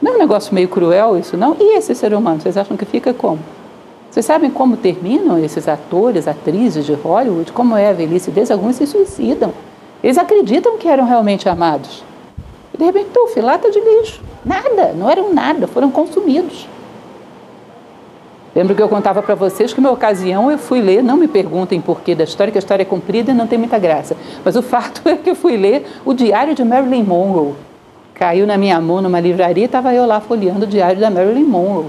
Não é um negócio meio cruel isso, não? E esse ser humano, vocês acham que fica como? Vocês sabem como terminam esses atores, atrizes de Hollywood? Como é a velhice deles? Alguns se suicidam. Eles acreditam que eram realmente amados. E de repente, puf, lata de lixo. Nada, não eram nada, foram consumidos. Lembro que eu contava para vocês que, uma ocasião, eu fui ler, não me perguntem porquê da história, que a história é comprida e não tem muita graça, mas o fato é que eu fui ler o Diário de Marilyn Monroe. Caiu na minha mão numa livraria e estava eu lá folheando o diário da Marilyn Monroe.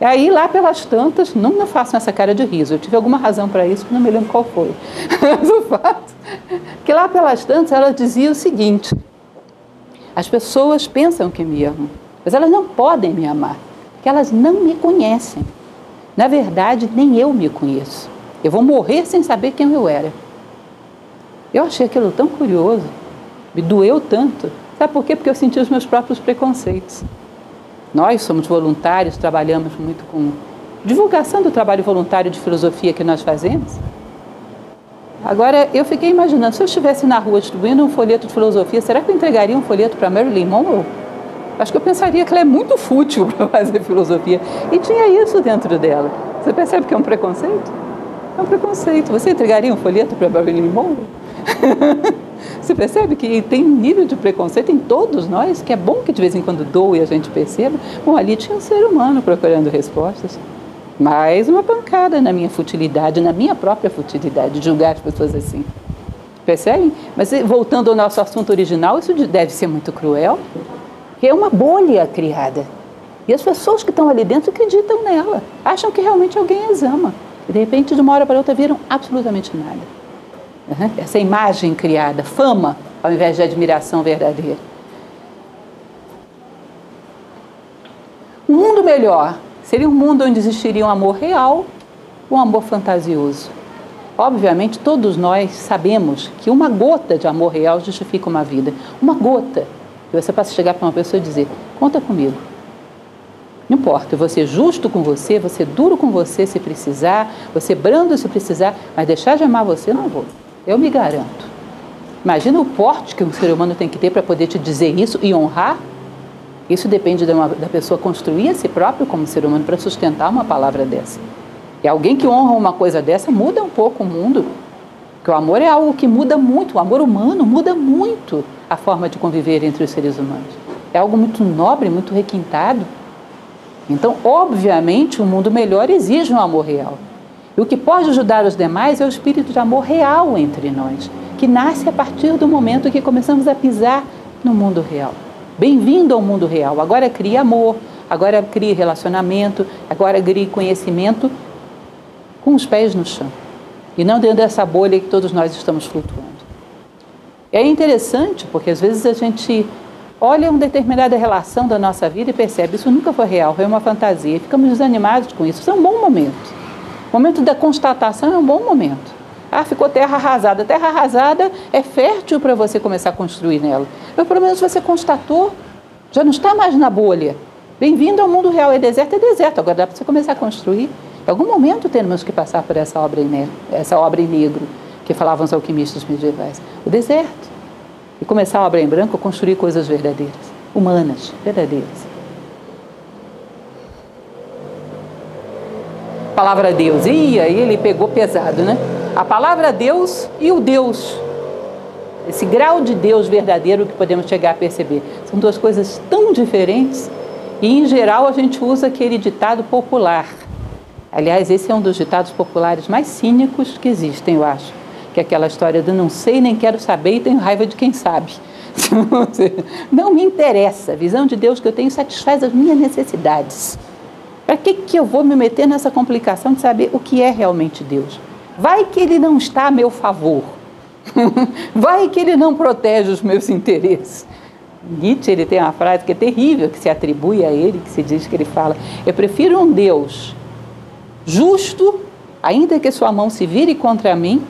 E aí, lá pelas tantas, não, não façam essa cara de riso, eu tive alguma razão para isso, não me lembro qual foi. Mas o fato é que lá pelas tantas ela dizia o seguinte: As pessoas pensam que me amam, mas elas não podem me amar, porque elas não me conhecem. Na verdade, nem eu me conheço. Eu vou morrer sem saber quem eu era. Eu achei aquilo tão curioso, me doeu tanto. Sabe por quê? Porque eu senti os meus próprios preconceitos. Nós somos voluntários, trabalhamos muito com divulgação do trabalho voluntário de filosofia que nós fazemos. Agora, eu fiquei imaginando, se eu estivesse na rua distribuindo um folheto de filosofia, será que eu entregaria um folheto para Marilyn Monroe? Acho que eu pensaria que ela é muito fútil para fazer filosofia. E tinha isso dentro dela. Você percebe que é um preconceito? É um preconceito. Você entregaria um folheto para Marilyn Monroe? Você percebe que tem nível de preconceito em todos nós, que é bom que de vez em quando doe e a gente perceba. Bom, ali tinha um ser humano procurando respostas. Mais uma pancada na minha futilidade, na minha própria futilidade, de julgar as pessoas assim. Percebem? Mas eh, voltando ao nosso assunto original, isso deve ser muito cruel, porque é uma bolha criada. E as pessoas que estão ali dentro acreditam nela, acham que realmente alguém as ama. E de repente, de uma hora para outra, viram absolutamente nada. Uhum. Essa imagem criada, fama, ao invés de admiração verdadeira. Um mundo melhor seria um mundo onde existiria um amor real, um amor fantasioso. Obviamente, todos nós sabemos que uma gota de amor real justifica uma vida. Uma gota. E você passa a chegar para uma pessoa e dizer: Conta comigo. Não importa, eu vou ser justo com você, vou ser duro com você se precisar, vou ser brando se precisar, mas deixar de amar você não vou. Eu me garanto. Imagina o porte que um ser humano tem que ter para poder te dizer isso e honrar. Isso depende de uma, da pessoa construir a si próprio como ser humano para sustentar uma palavra dessa. E alguém que honra uma coisa dessa muda um pouco o mundo. Porque o amor é algo que muda muito, o amor humano muda muito a forma de conviver entre os seres humanos. É algo muito nobre, muito requintado. Então, obviamente, um mundo melhor exige um amor real. E o que pode ajudar os demais é o espírito de amor real entre nós, que nasce a partir do momento que começamos a pisar no mundo real. Bem-vindo ao mundo real. Agora crie amor, agora crie relacionamento, agora crie conhecimento com os pés no chão e não dentro dessa bolha que todos nós estamos flutuando. É interessante porque às vezes a gente olha uma determinada relação da nossa vida e percebe isso nunca foi real, foi uma fantasia ficamos desanimados com isso. Isso é um bom momento. O momento da constatação é um bom momento. Ah, ficou terra arrasada. Terra arrasada é fértil para você começar a construir nela. Mas pelo menos você constatou, já não está mais na bolha. Bem-vindo ao mundo real. É deserto, é deserto. Agora dá para você começar a construir. Em algum momento temos que passar por essa obra, essa obra em negro que falavam os alquimistas medievais. O deserto. E começar a obra em branco, construir coisas verdadeiras, humanas, verdadeiras. palavra Deus. E aí ele pegou pesado, né? A palavra Deus e o Deus. Esse grau de Deus verdadeiro que podemos chegar a perceber. São duas coisas tão diferentes e, em geral, a gente usa aquele ditado popular. Aliás, esse é um dos ditados populares mais cínicos que existem, eu acho. Que é aquela história do não sei, nem quero saber e tenho raiva de quem sabe. Não me interessa. A visão de Deus que eu tenho satisfaz as minhas necessidades. Para que, que eu vou me meter nessa complicação de saber o que é realmente Deus? Vai que ele não está a meu favor. Vai que ele não protege os meus interesses. Nietzsche ele tem uma frase que é terrível, que se atribui a ele, que se diz que ele fala: Eu prefiro um Deus justo, ainda que sua mão se vire contra mim,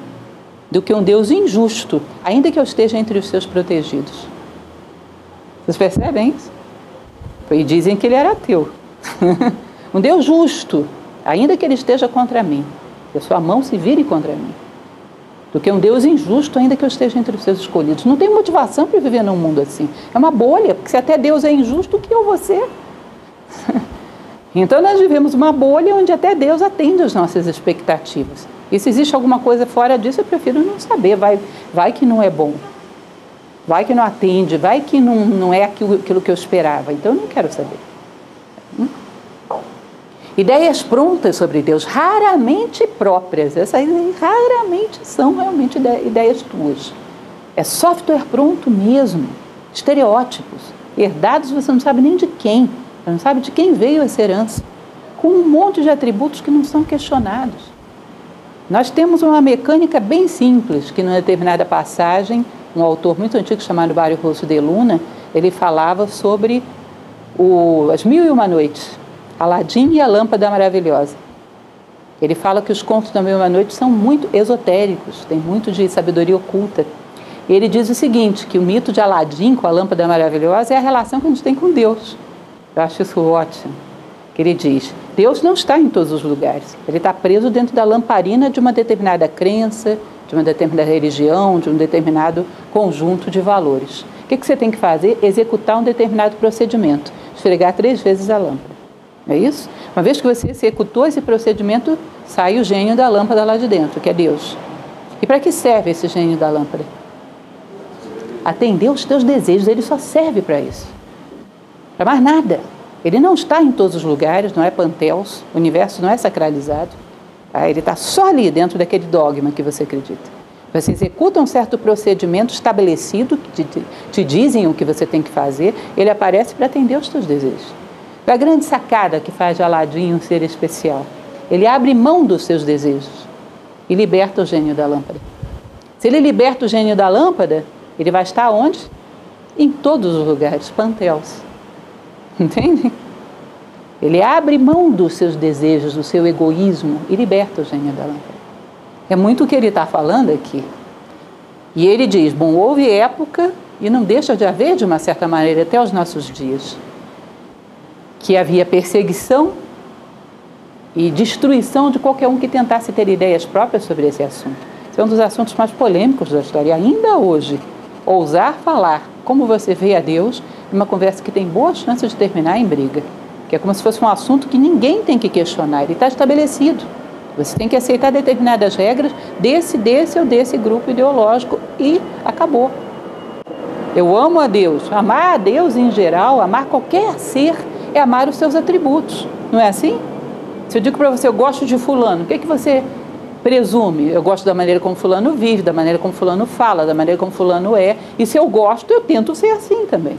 do que um Deus injusto, ainda que eu esteja entre os seus protegidos. Vocês percebem isso? E dizem que ele era ateu. Um Deus justo, ainda que ele esteja contra mim, que a sua mão se vire contra mim. Do que um Deus injusto, ainda que eu esteja entre os seus escolhidos. Não tem motivação para viver num mundo assim. É uma bolha, porque se até Deus é injusto, o que eu vou ser? então nós vivemos uma bolha onde até Deus atende às nossas expectativas. E se existe alguma coisa fora disso, eu prefiro não saber. Vai, vai que não é bom. Vai que não atende. Vai que não, não é aquilo, aquilo que eu esperava. Então eu não quero saber. Hum? Ideias prontas sobre Deus, raramente próprias. Essas raramente são realmente ideias tuas. É software pronto mesmo, estereótipos, herdados você não sabe nem de quem, você não sabe de quem veio essa herança, com um monte de atributos que não são questionados. Nós temos uma mecânica bem simples que, numa determinada passagem, um autor muito antigo chamado Mário Rosso de Luna, ele falava sobre o, as mil e uma noites, Aladim e a lâmpada maravilhosa. Ele fala que os contos da mil e uma noite são muito esotéricos, tem muito de sabedoria oculta. Ele diz o seguinte, que o mito de Aladim com a lâmpada maravilhosa é a relação que a gente tem com Deus. Eu acho isso ótimo. Que ele diz, Deus não está em todos os lugares. Ele está preso dentro da lamparina de uma determinada crença, de uma determinada religião, de um determinado conjunto de valores. O que, que você tem que fazer? Executar um determinado procedimento. Esfregar três vezes a lâmpada. É isso? Uma vez que você executou esse procedimento, sai o gênio da lâmpada lá de dentro, que é Deus. E para que serve esse gênio da lâmpada? Atender os teus desejos, ele só serve para isso. Para mais nada. Ele não está em todos os lugares, não é panteus, o universo não é sacralizado. Tá? Ele está só ali, dentro daquele dogma que você acredita. Você executa um certo procedimento estabelecido, que te, te dizem o que você tem que fazer, ele aparece para atender os teus desejos. A grande sacada que faz de Aladim um ser especial. Ele abre mão dos seus desejos e liberta o gênio da lâmpada. Se ele liberta o gênio da lâmpada, ele vai estar onde? Em todos os lugares, panteus. Entende? Ele abre mão dos seus desejos, do seu egoísmo e liberta o gênio da lâmpada. É muito o que ele está falando aqui. E ele diz: bom, houve época, e não deixa de haver de uma certa maneira até os nossos dias, que havia perseguição e destruição de qualquer um que tentasse ter ideias próprias sobre esse assunto. Esse é um dos assuntos mais polêmicos da história. E ainda hoje, ousar falar como você vê a Deus uma conversa que tem boas chances de terminar em briga. Que é como se fosse um assunto que ninguém tem que questionar, ele está estabelecido. Você tem que aceitar determinadas regras desse, desse ou desse grupo ideológico e acabou. Eu amo a Deus. Amar a Deus em geral, amar qualquer ser, é amar os seus atributos. Não é assim? Se eu digo para você, eu gosto de Fulano, o que, é que você presume? Eu gosto da maneira como Fulano vive, da maneira como Fulano fala, da maneira como Fulano é. E se eu gosto, eu tento ser assim também.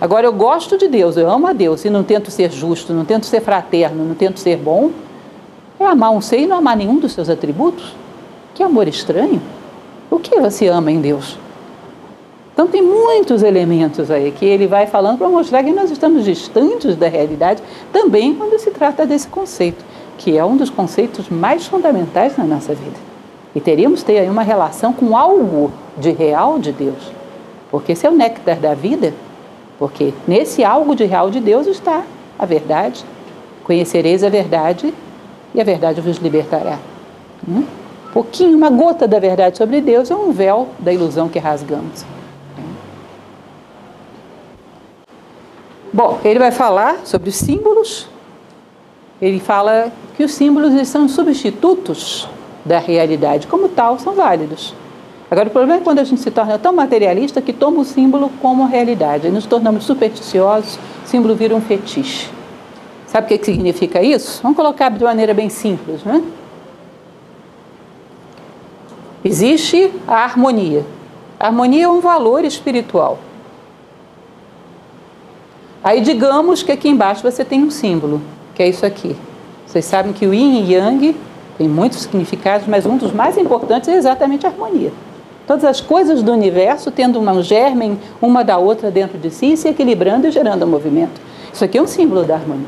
Agora, eu gosto de Deus, eu amo a Deus e não tento ser justo, não tento ser fraterno, não tento ser bom. É amar um ser e não amar nenhum dos seus atributos? Que amor estranho. O que você ama em Deus? Então, tem muitos elementos aí que ele vai falando para mostrar que nós estamos distantes da realidade também quando se trata desse conceito, que é um dos conceitos mais fundamentais na nossa vida. E teríamos ter aí uma relação com algo de real de Deus. Porque esse é o néctar da vida, porque nesse algo de real de Deus está a verdade. Conhecereis a verdade e a verdade vos libertará. Um pouquinho, uma gota da verdade sobre Deus é um véu da ilusão que rasgamos. Bom, ele vai falar sobre os símbolos. Ele fala que os símbolos são substitutos da realidade, como tal, são válidos. Agora, o problema é quando a gente se torna tão materialista que toma o símbolo como realidade. E nos tornamos supersticiosos, o símbolo vira um fetiche. Sabe o que significa isso? Vamos colocar de maneira bem simples, né? Existe a harmonia. A harmonia é um valor espiritual. Aí digamos que aqui embaixo você tem um símbolo, que é isso aqui. Vocês sabem que o yin e yang tem muitos significados, mas um dos mais importantes é exatamente a harmonia. Todas as coisas do universo tendo um germen uma da outra dentro de si, se equilibrando e gerando movimento. Isso aqui é um símbolo da harmonia.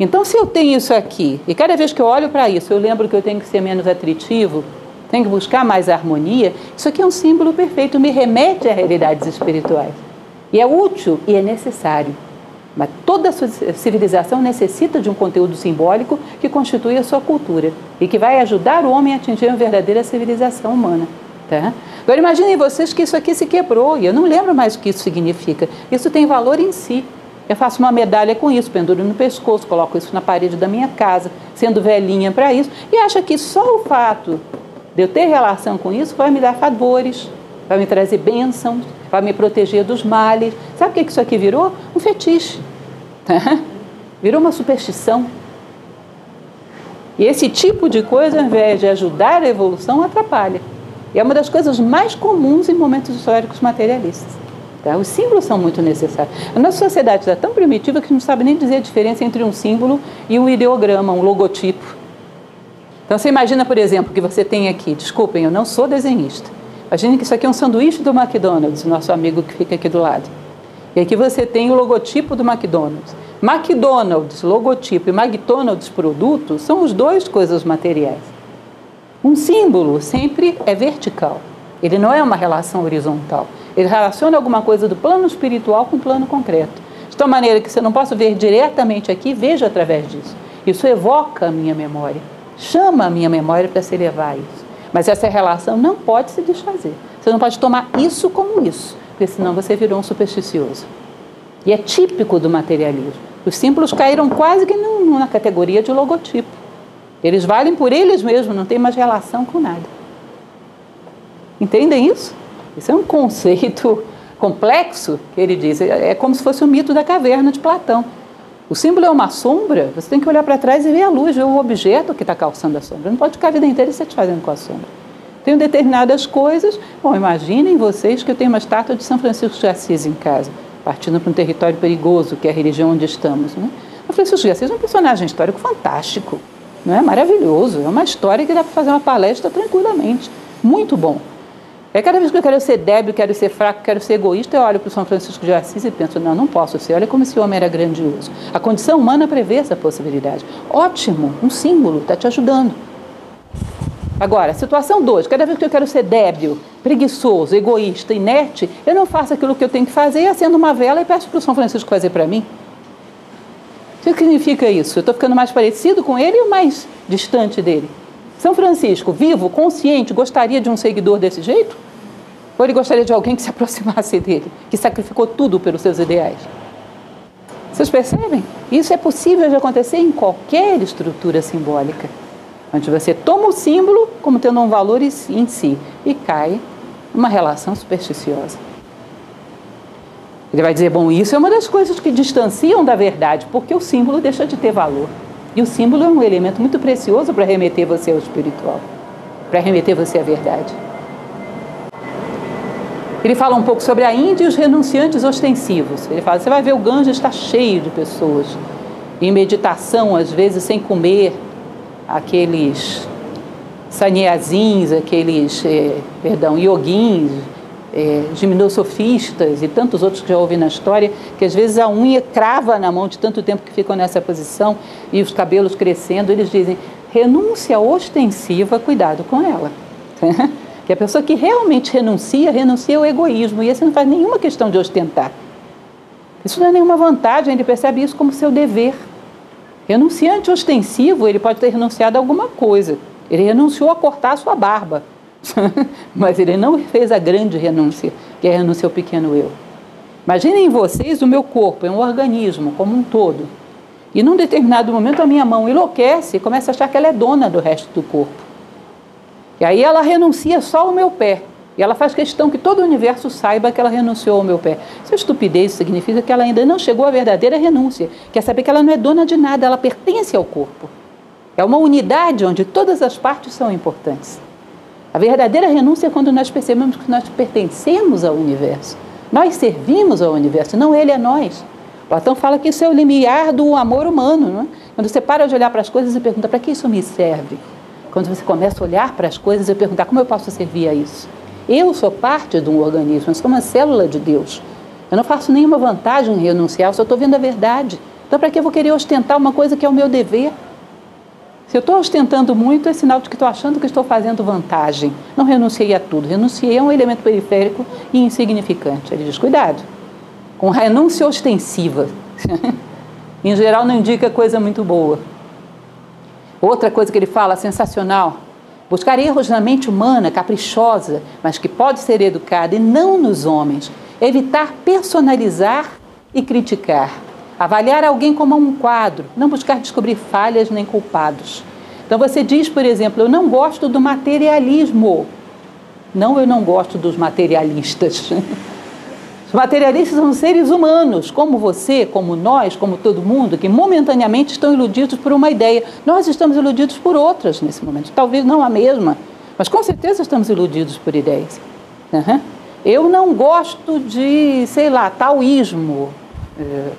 Então, se eu tenho isso aqui, e cada vez que eu olho para isso, eu lembro que eu tenho que ser menos atritivo, tenho que buscar mais harmonia, isso aqui é um símbolo perfeito, me remete a realidades espirituais. E é útil e é necessário. Mas toda civilização necessita de um conteúdo simbólico que constitui a sua cultura e que vai ajudar o homem a atingir uma verdadeira civilização humana. Tá? Agora imaginem vocês que isso aqui se quebrou e eu não lembro mais o que isso significa. Isso tem valor em si. Eu faço uma medalha com isso, penduro no pescoço, coloco isso na parede da minha casa, sendo velhinha para isso, e acha que só o fato de eu ter relação com isso vai me dar favores, vai me trazer bênçãos, vai me proteger dos males. Sabe o que isso aqui virou? Um fetiche. Tá? Virou uma superstição. E esse tipo de coisa, ao invés de ajudar a evolução, atrapalha. E é uma das coisas mais comuns em momentos históricos materialistas. Tá? Os símbolos são muito necessários. A nossa sociedade está tão primitiva que não sabe nem dizer a diferença entre um símbolo e um ideograma, um logotipo. Então você imagina, por exemplo, que você tem aqui, desculpem, eu não sou desenhista, Imagine que isso aqui é um sanduíche do McDonald's, nosso amigo que fica aqui do lado. E aqui você tem o logotipo do McDonald's. McDonald's, logotipo, e McDonald's, produto, são os dois coisas materiais. Um símbolo sempre é vertical. Ele não é uma relação horizontal. Ele relaciona alguma coisa do plano espiritual com o plano concreto. De tal maneira que você não possa ver diretamente aqui, veja através disso. Isso evoca a minha memória, chama a minha memória para se elevar a isso. Mas essa relação não pode se desfazer. Você não pode tomar isso como isso, porque senão você virou um supersticioso. E é típico do materialismo. Os símbolos caíram quase que na categoria de logotipo. Eles valem por eles mesmos, não tem mais relação com nada. Entendem isso? Isso é um conceito complexo que ele diz. É como se fosse o mito da caverna de Platão. O símbolo é uma sombra, você tem que olhar para trás e ver a luz, ver o objeto que está calçando a sombra. Não pode ficar a vida inteira satisfazendo com a sombra. Tenho determinadas coisas. Bom, imaginem vocês que eu tenho uma estátua de São Francisco de Assis em casa, partindo para um território perigoso, que é a religião onde estamos. Né? São Francisco de Assis é um personagem histórico fantástico, não é maravilhoso. É uma história que dá para fazer uma palestra tranquilamente. Muito bom. É cada vez que eu quero ser débil, quero ser fraco, quero ser egoísta, eu olho para o São Francisco de Assis e penso, não, não posso ser. Olha como esse homem era grandioso. A condição humana prevê essa possibilidade. Ótimo, um símbolo, está te ajudando. Agora, situação 2, cada vez que eu quero ser débil, preguiçoso, egoísta, inerte, eu não faço aquilo que eu tenho que fazer, acendo uma vela e peço para o São Francisco fazer para mim. O que significa isso? Eu estou ficando mais parecido com ele ou mais distante dele? São Francisco, vivo, consciente, gostaria de um seguidor desse jeito? Ou ele gostaria de alguém que se aproximasse dele, que sacrificou tudo pelos seus ideais? Vocês percebem? Isso é possível de acontecer em qualquer estrutura simbólica, onde você toma o símbolo como tendo um valor em si e cai numa relação supersticiosa. Ele vai dizer: bom, isso é uma das coisas que distanciam da verdade, porque o símbolo deixa de ter valor. E o símbolo é um elemento muito precioso para remeter você ao espiritual, para remeter você à verdade. Ele fala um pouco sobre a Índia e os renunciantes ostensivos. Ele fala: você vai ver o Ganges está cheio de pessoas em meditação, às vezes sem comer, aqueles sannyasins, aqueles, eh, perdão, yoguins, é, gimnosofistas e tantos outros que já ouvi na história, que às vezes a unha crava na mão de tanto tempo que ficam nessa posição e os cabelos crescendo, eles dizem, renúncia ostensiva, cuidado com ela. que a pessoa que realmente renuncia, renuncia ao egoísmo, e esse não faz nenhuma questão de ostentar. Isso não é nenhuma vantagem, ele percebe isso como seu dever. Renunciante ostensivo, ele pode ter renunciado a alguma coisa. Ele renunciou a cortar a sua barba, Mas ele não fez a grande renúncia, que é a renúncia ao pequeno eu. Imaginem vocês o meu corpo, é um organismo como um todo. E num determinado momento a minha mão enlouquece e começa a achar que ela é dona do resto do corpo. E aí ela renuncia só ao meu pé. E ela faz questão que todo o universo saiba que ela renunciou ao meu pé. Isso é estupidez, significa que ela ainda não chegou à verdadeira renúncia. Quer saber que ela não é dona de nada, ela pertence ao corpo. É uma unidade onde todas as partes são importantes. A verdadeira renúncia é quando nós percebemos que nós pertencemos ao universo. Nós servimos ao universo, não ele a nós. Platão fala que isso é o limiar do amor humano. Não é? Quando você para de olhar para as coisas e pergunta para que isso me serve? Quando você começa a olhar para as coisas e perguntar como eu posso servir a isso? Eu sou parte de um organismo, eu sou uma célula de Deus. Eu não faço nenhuma vantagem em renunciar, eu só estou vendo a verdade. Então, para que eu vou querer ostentar uma coisa que é o meu dever? Se eu estou ostentando muito, é sinal de que estou achando que estou fazendo vantagem. Não renunciei a tudo, renunciei a um elemento periférico e insignificante. Ele diz: cuidado, com renúncia ostensiva. em geral, não indica coisa muito boa. Outra coisa que ele fala, sensacional: buscar erros na mente humana, caprichosa, mas que pode ser educada, e não nos homens. Evitar personalizar e criticar. Avaliar alguém como um quadro, não buscar descobrir falhas nem culpados. Então você diz, por exemplo, eu não gosto do materialismo. Não, eu não gosto dos materialistas. Os materialistas são seres humanos, como você, como nós, como todo mundo, que momentaneamente estão iludidos por uma ideia. Nós estamos iludidos por outras nesse momento. Talvez não a mesma, mas com certeza estamos iludidos por ideias. Uhum. Eu não gosto de, sei lá, taoísmo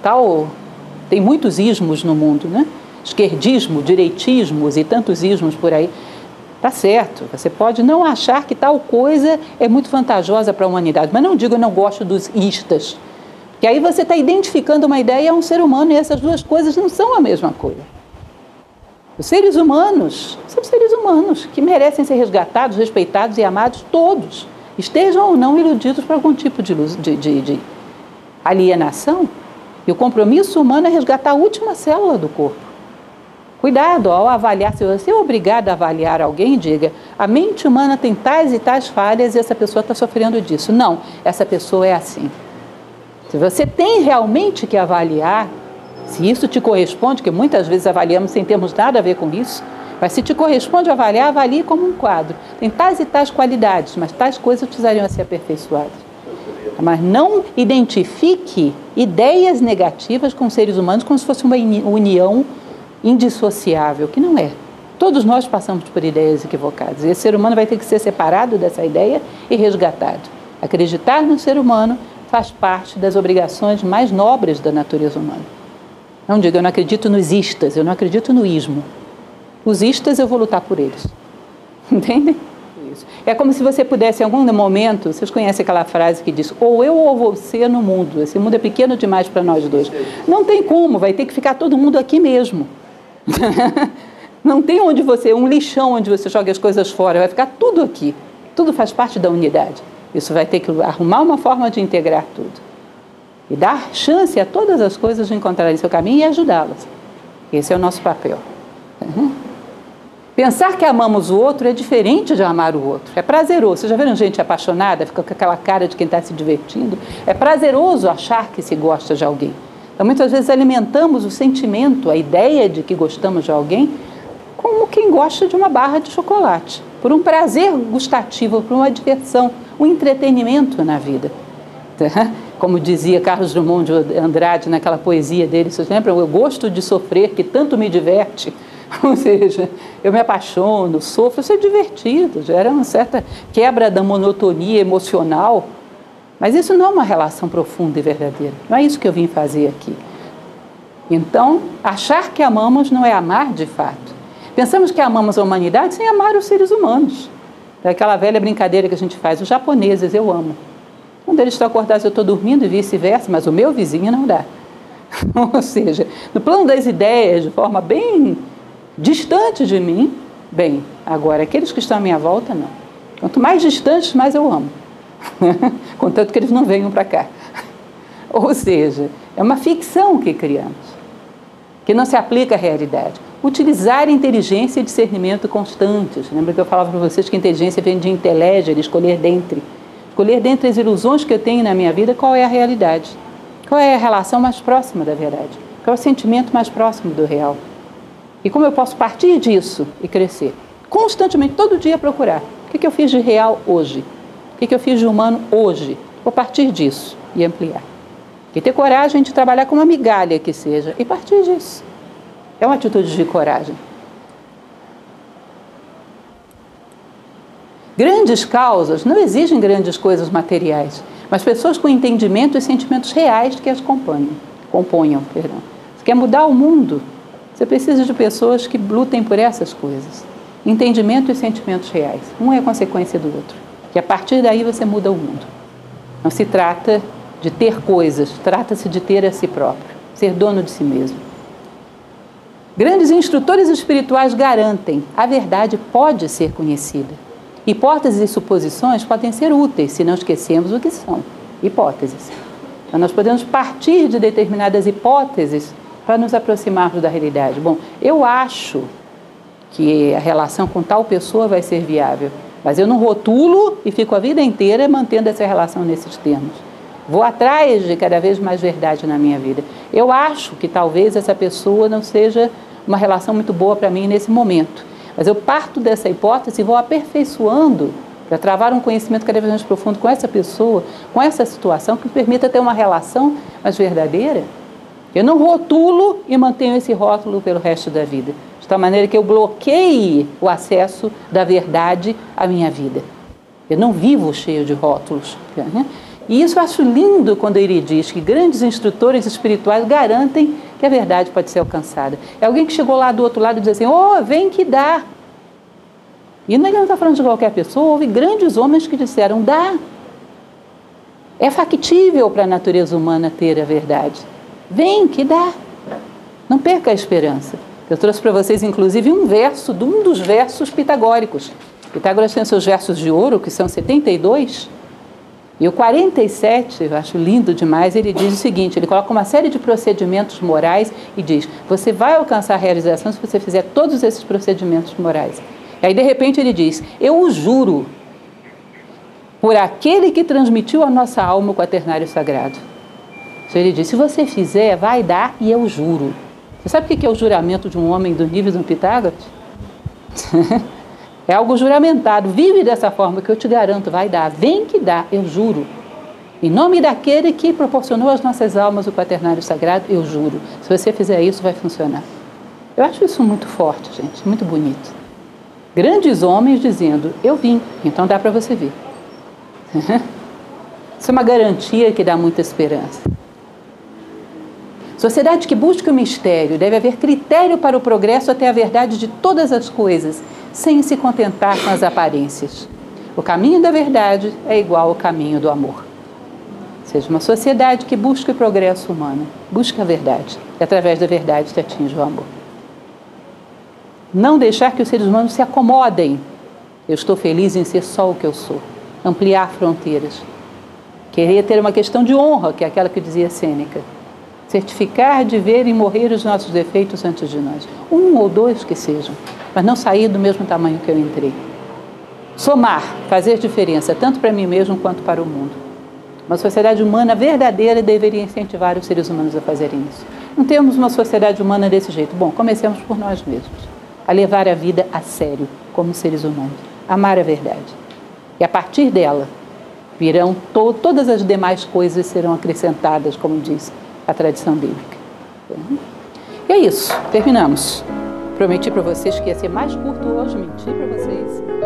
tal. Tem muitos ismos no mundo, né? Esquerdismo, direitismos e tantos ismos por aí. Tá certo, você pode não achar que tal coisa é muito vantajosa para a humanidade, mas não digo eu não gosto dos istas, que aí você está identificando uma ideia a um ser humano e essas duas coisas não são a mesma coisa. Os seres humanos são seres humanos que merecem ser resgatados, respeitados e amados todos, estejam ou não iludidos por algum tipo de, de, de, de alienação. E o compromisso humano é resgatar a última célula do corpo. Cuidado ao avaliar, se você é obrigado a avaliar alguém, diga: a mente humana tem tais e tais falhas e essa pessoa está sofrendo disso. Não, essa pessoa é assim. Se você tem realmente que avaliar, se isso te corresponde, que muitas vezes avaliamos sem termos nada a ver com isso, mas se te corresponde avaliar, avalie como um quadro. Tem tais e tais qualidades, mas tais coisas precisariam ser aperfeiçoadas. Mas não identifique ideias negativas com seres humanos como se fosse uma união indissociável, que não é. Todos nós passamos por ideias equivocadas. E esse ser humano vai ter que ser separado dessa ideia e resgatado. Acreditar no ser humano faz parte das obrigações mais nobres da natureza humana. Não diga, eu não acredito nos istas, eu não acredito no ismo. Os istas eu vou lutar por eles. Entendem? É como se você pudesse, em algum momento, vocês conhecem aquela frase que diz, ou eu ou você no mundo. Esse mundo é pequeno demais para nós dois. Não tem como, vai ter que ficar todo mundo aqui mesmo. Não tem onde você, um lixão onde você joga as coisas fora, vai ficar tudo aqui. Tudo faz parte da unidade. Isso vai ter que arrumar uma forma de integrar tudo. E dar chance a todas as coisas de encontrarem seu caminho e ajudá-las. Esse é o nosso papel. Uhum. Pensar que amamos o outro é diferente de amar o outro. É prazeroso. Vocês já viram gente apaixonada, fica com aquela cara de quem está se divertindo? É prazeroso achar que se gosta de alguém. Então, muitas vezes alimentamos o sentimento, a ideia de que gostamos de alguém, como quem gosta de uma barra de chocolate, por um prazer gustativo, por uma diversão, um entretenimento na vida. Como dizia Carlos Drummond de Andrade naquela poesia dele, vocês lembram? Eu gosto de sofrer, que tanto me diverte. Ou seja, eu me apaixono, sofro, isso é divertido, gera uma certa quebra da monotonia emocional mas isso não é uma relação profunda e verdadeira. Não é isso que eu vim fazer aqui. Então, achar que amamos não é amar de fato. Pensamos que amamos a humanidade sem amar os seres humanos. É aquela velha brincadeira que a gente faz. Os japoneses eu amo. Quando eles estão acordados, eu estou dormindo e vice-versa, mas o meu vizinho não dá. Ou seja, no plano das ideias, de forma bem distante de mim, bem, agora aqueles que estão à minha volta, não. Quanto mais distantes, mais eu amo. contanto que eles não venham para cá. Ou seja, é uma ficção que criamos, que não se aplica à realidade. Utilizar inteligência e discernimento constantes. Lembra que eu falava para vocês que inteligência vem de inteligir, escolher dentre. Escolher dentre as ilusões que eu tenho na minha vida qual é a realidade. Qual é a relação mais próxima da verdade? Qual é o sentimento mais próximo do real? E como eu posso partir disso e crescer? Constantemente, todo dia procurar. O que eu fiz de real hoje? O que eu fiz de humano hoje? Vou partir disso e ampliar. E ter coragem de trabalhar com uma migalha que seja e partir disso. É uma atitude de coragem. Grandes causas não exigem grandes coisas materiais, mas pessoas com entendimento e sentimentos reais que as componham. componham. Perdão. Você quer mudar o mundo? Você precisa de pessoas que lutem por essas coisas. Entendimento e sentimentos reais. Um é consequência do outro que a partir daí você muda o mundo. Não se trata de ter coisas, trata-se de ter a si próprio, ser dono de si mesmo. Grandes instrutores espirituais garantem a verdade pode ser conhecida. Hipóteses e suposições podem ser úteis se não esquecemos o que são hipóteses. Então, nós podemos partir de determinadas hipóteses para nos aproximarmos da realidade. Bom, eu acho que a relação com tal pessoa vai ser viável. Mas eu não rotulo e fico a vida inteira mantendo essa relação nesses termos. Vou atrás de cada vez mais verdade na minha vida. Eu acho que talvez essa pessoa não seja uma relação muito boa para mim nesse momento. Mas eu parto dessa hipótese e vou aperfeiçoando para travar um conhecimento cada vez mais profundo com essa pessoa, com essa situação, que me permita ter uma relação mais verdadeira. Eu não rotulo e mantenho esse rótulo pelo resto da vida tal maneira que eu bloqueie o acesso da verdade à minha vida. Eu não vivo cheio de rótulos. Né? E isso eu acho lindo quando ele diz que grandes instrutores espirituais garantem que a verdade pode ser alcançada. É alguém que chegou lá do outro lado e diz assim: Oh, vem que dá. E não está falando de qualquer pessoa, houve grandes homens que disseram: dá. É factível para a natureza humana ter a verdade. Vem, que dá. Não perca a esperança. Eu trouxe para vocês, inclusive, um verso de um dos versos pitagóricos. Pitágoras tem seus versos de ouro, que são 72. E o 47, eu acho lindo demais, ele diz o seguinte: ele coloca uma série de procedimentos morais e diz: você vai alcançar a realização se você fizer todos esses procedimentos morais. E aí, de repente, ele diz: eu o juro por aquele que transmitiu a nossa alma o quaternário sagrado. Então, ele diz: se você fizer, vai dar e eu juro. Você sabe o que é o juramento de um homem do nível do Pitágoras? é algo juramentado. Vive dessa forma que eu te garanto, vai dar. Vem que dá, eu juro. Em nome daquele que proporcionou às nossas almas o quaternário sagrado, eu juro. Se você fizer isso, vai funcionar. Eu acho isso muito forte, gente, muito bonito. Grandes homens dizendo: Eu vim, então dá para você vir. Isso é uma garantia que dá muita esperança. Sociedade que busca o mistério deve haver critério para o progresso até a verdade de todas as coisas, sem se contentar com as aparências. O caminho da verdade é igual ao caminho do amor. Seja uma sociedade que busca o progresso humano, busca a verdade, e através da verdade se atinge o amor. Não deixar que os seres humanos se acomodem. Eu estou feliz em ser só o que eu sou. Ampliar fronteiras. Querer ter uma questão de honra, que é aquela que dizia Sêneca certificar de ver e morrer os nossos defeitos antes de nós. Um ou dois que sejam, mas não sair do mesmo tamanho que eu entrei. Somar, fazer diferença, tanto para mim mesmo quanto para o mundo. Uma sociedade humana verdadeira deveria incentivar os seres humanos a fazerem isso. Não temos uma sociedade humana desse jeito. Bom, comecemos por nós mesmos, a levar a vida a sério, como seres humanos, amar a verdade. E a partir dela, virão to todas as demais coisas serão acrescentadas, como diz a tradição bíblica. E é isso, terminamos. Prometi para vocês que ia ser mais curto hoje, menti para vocês.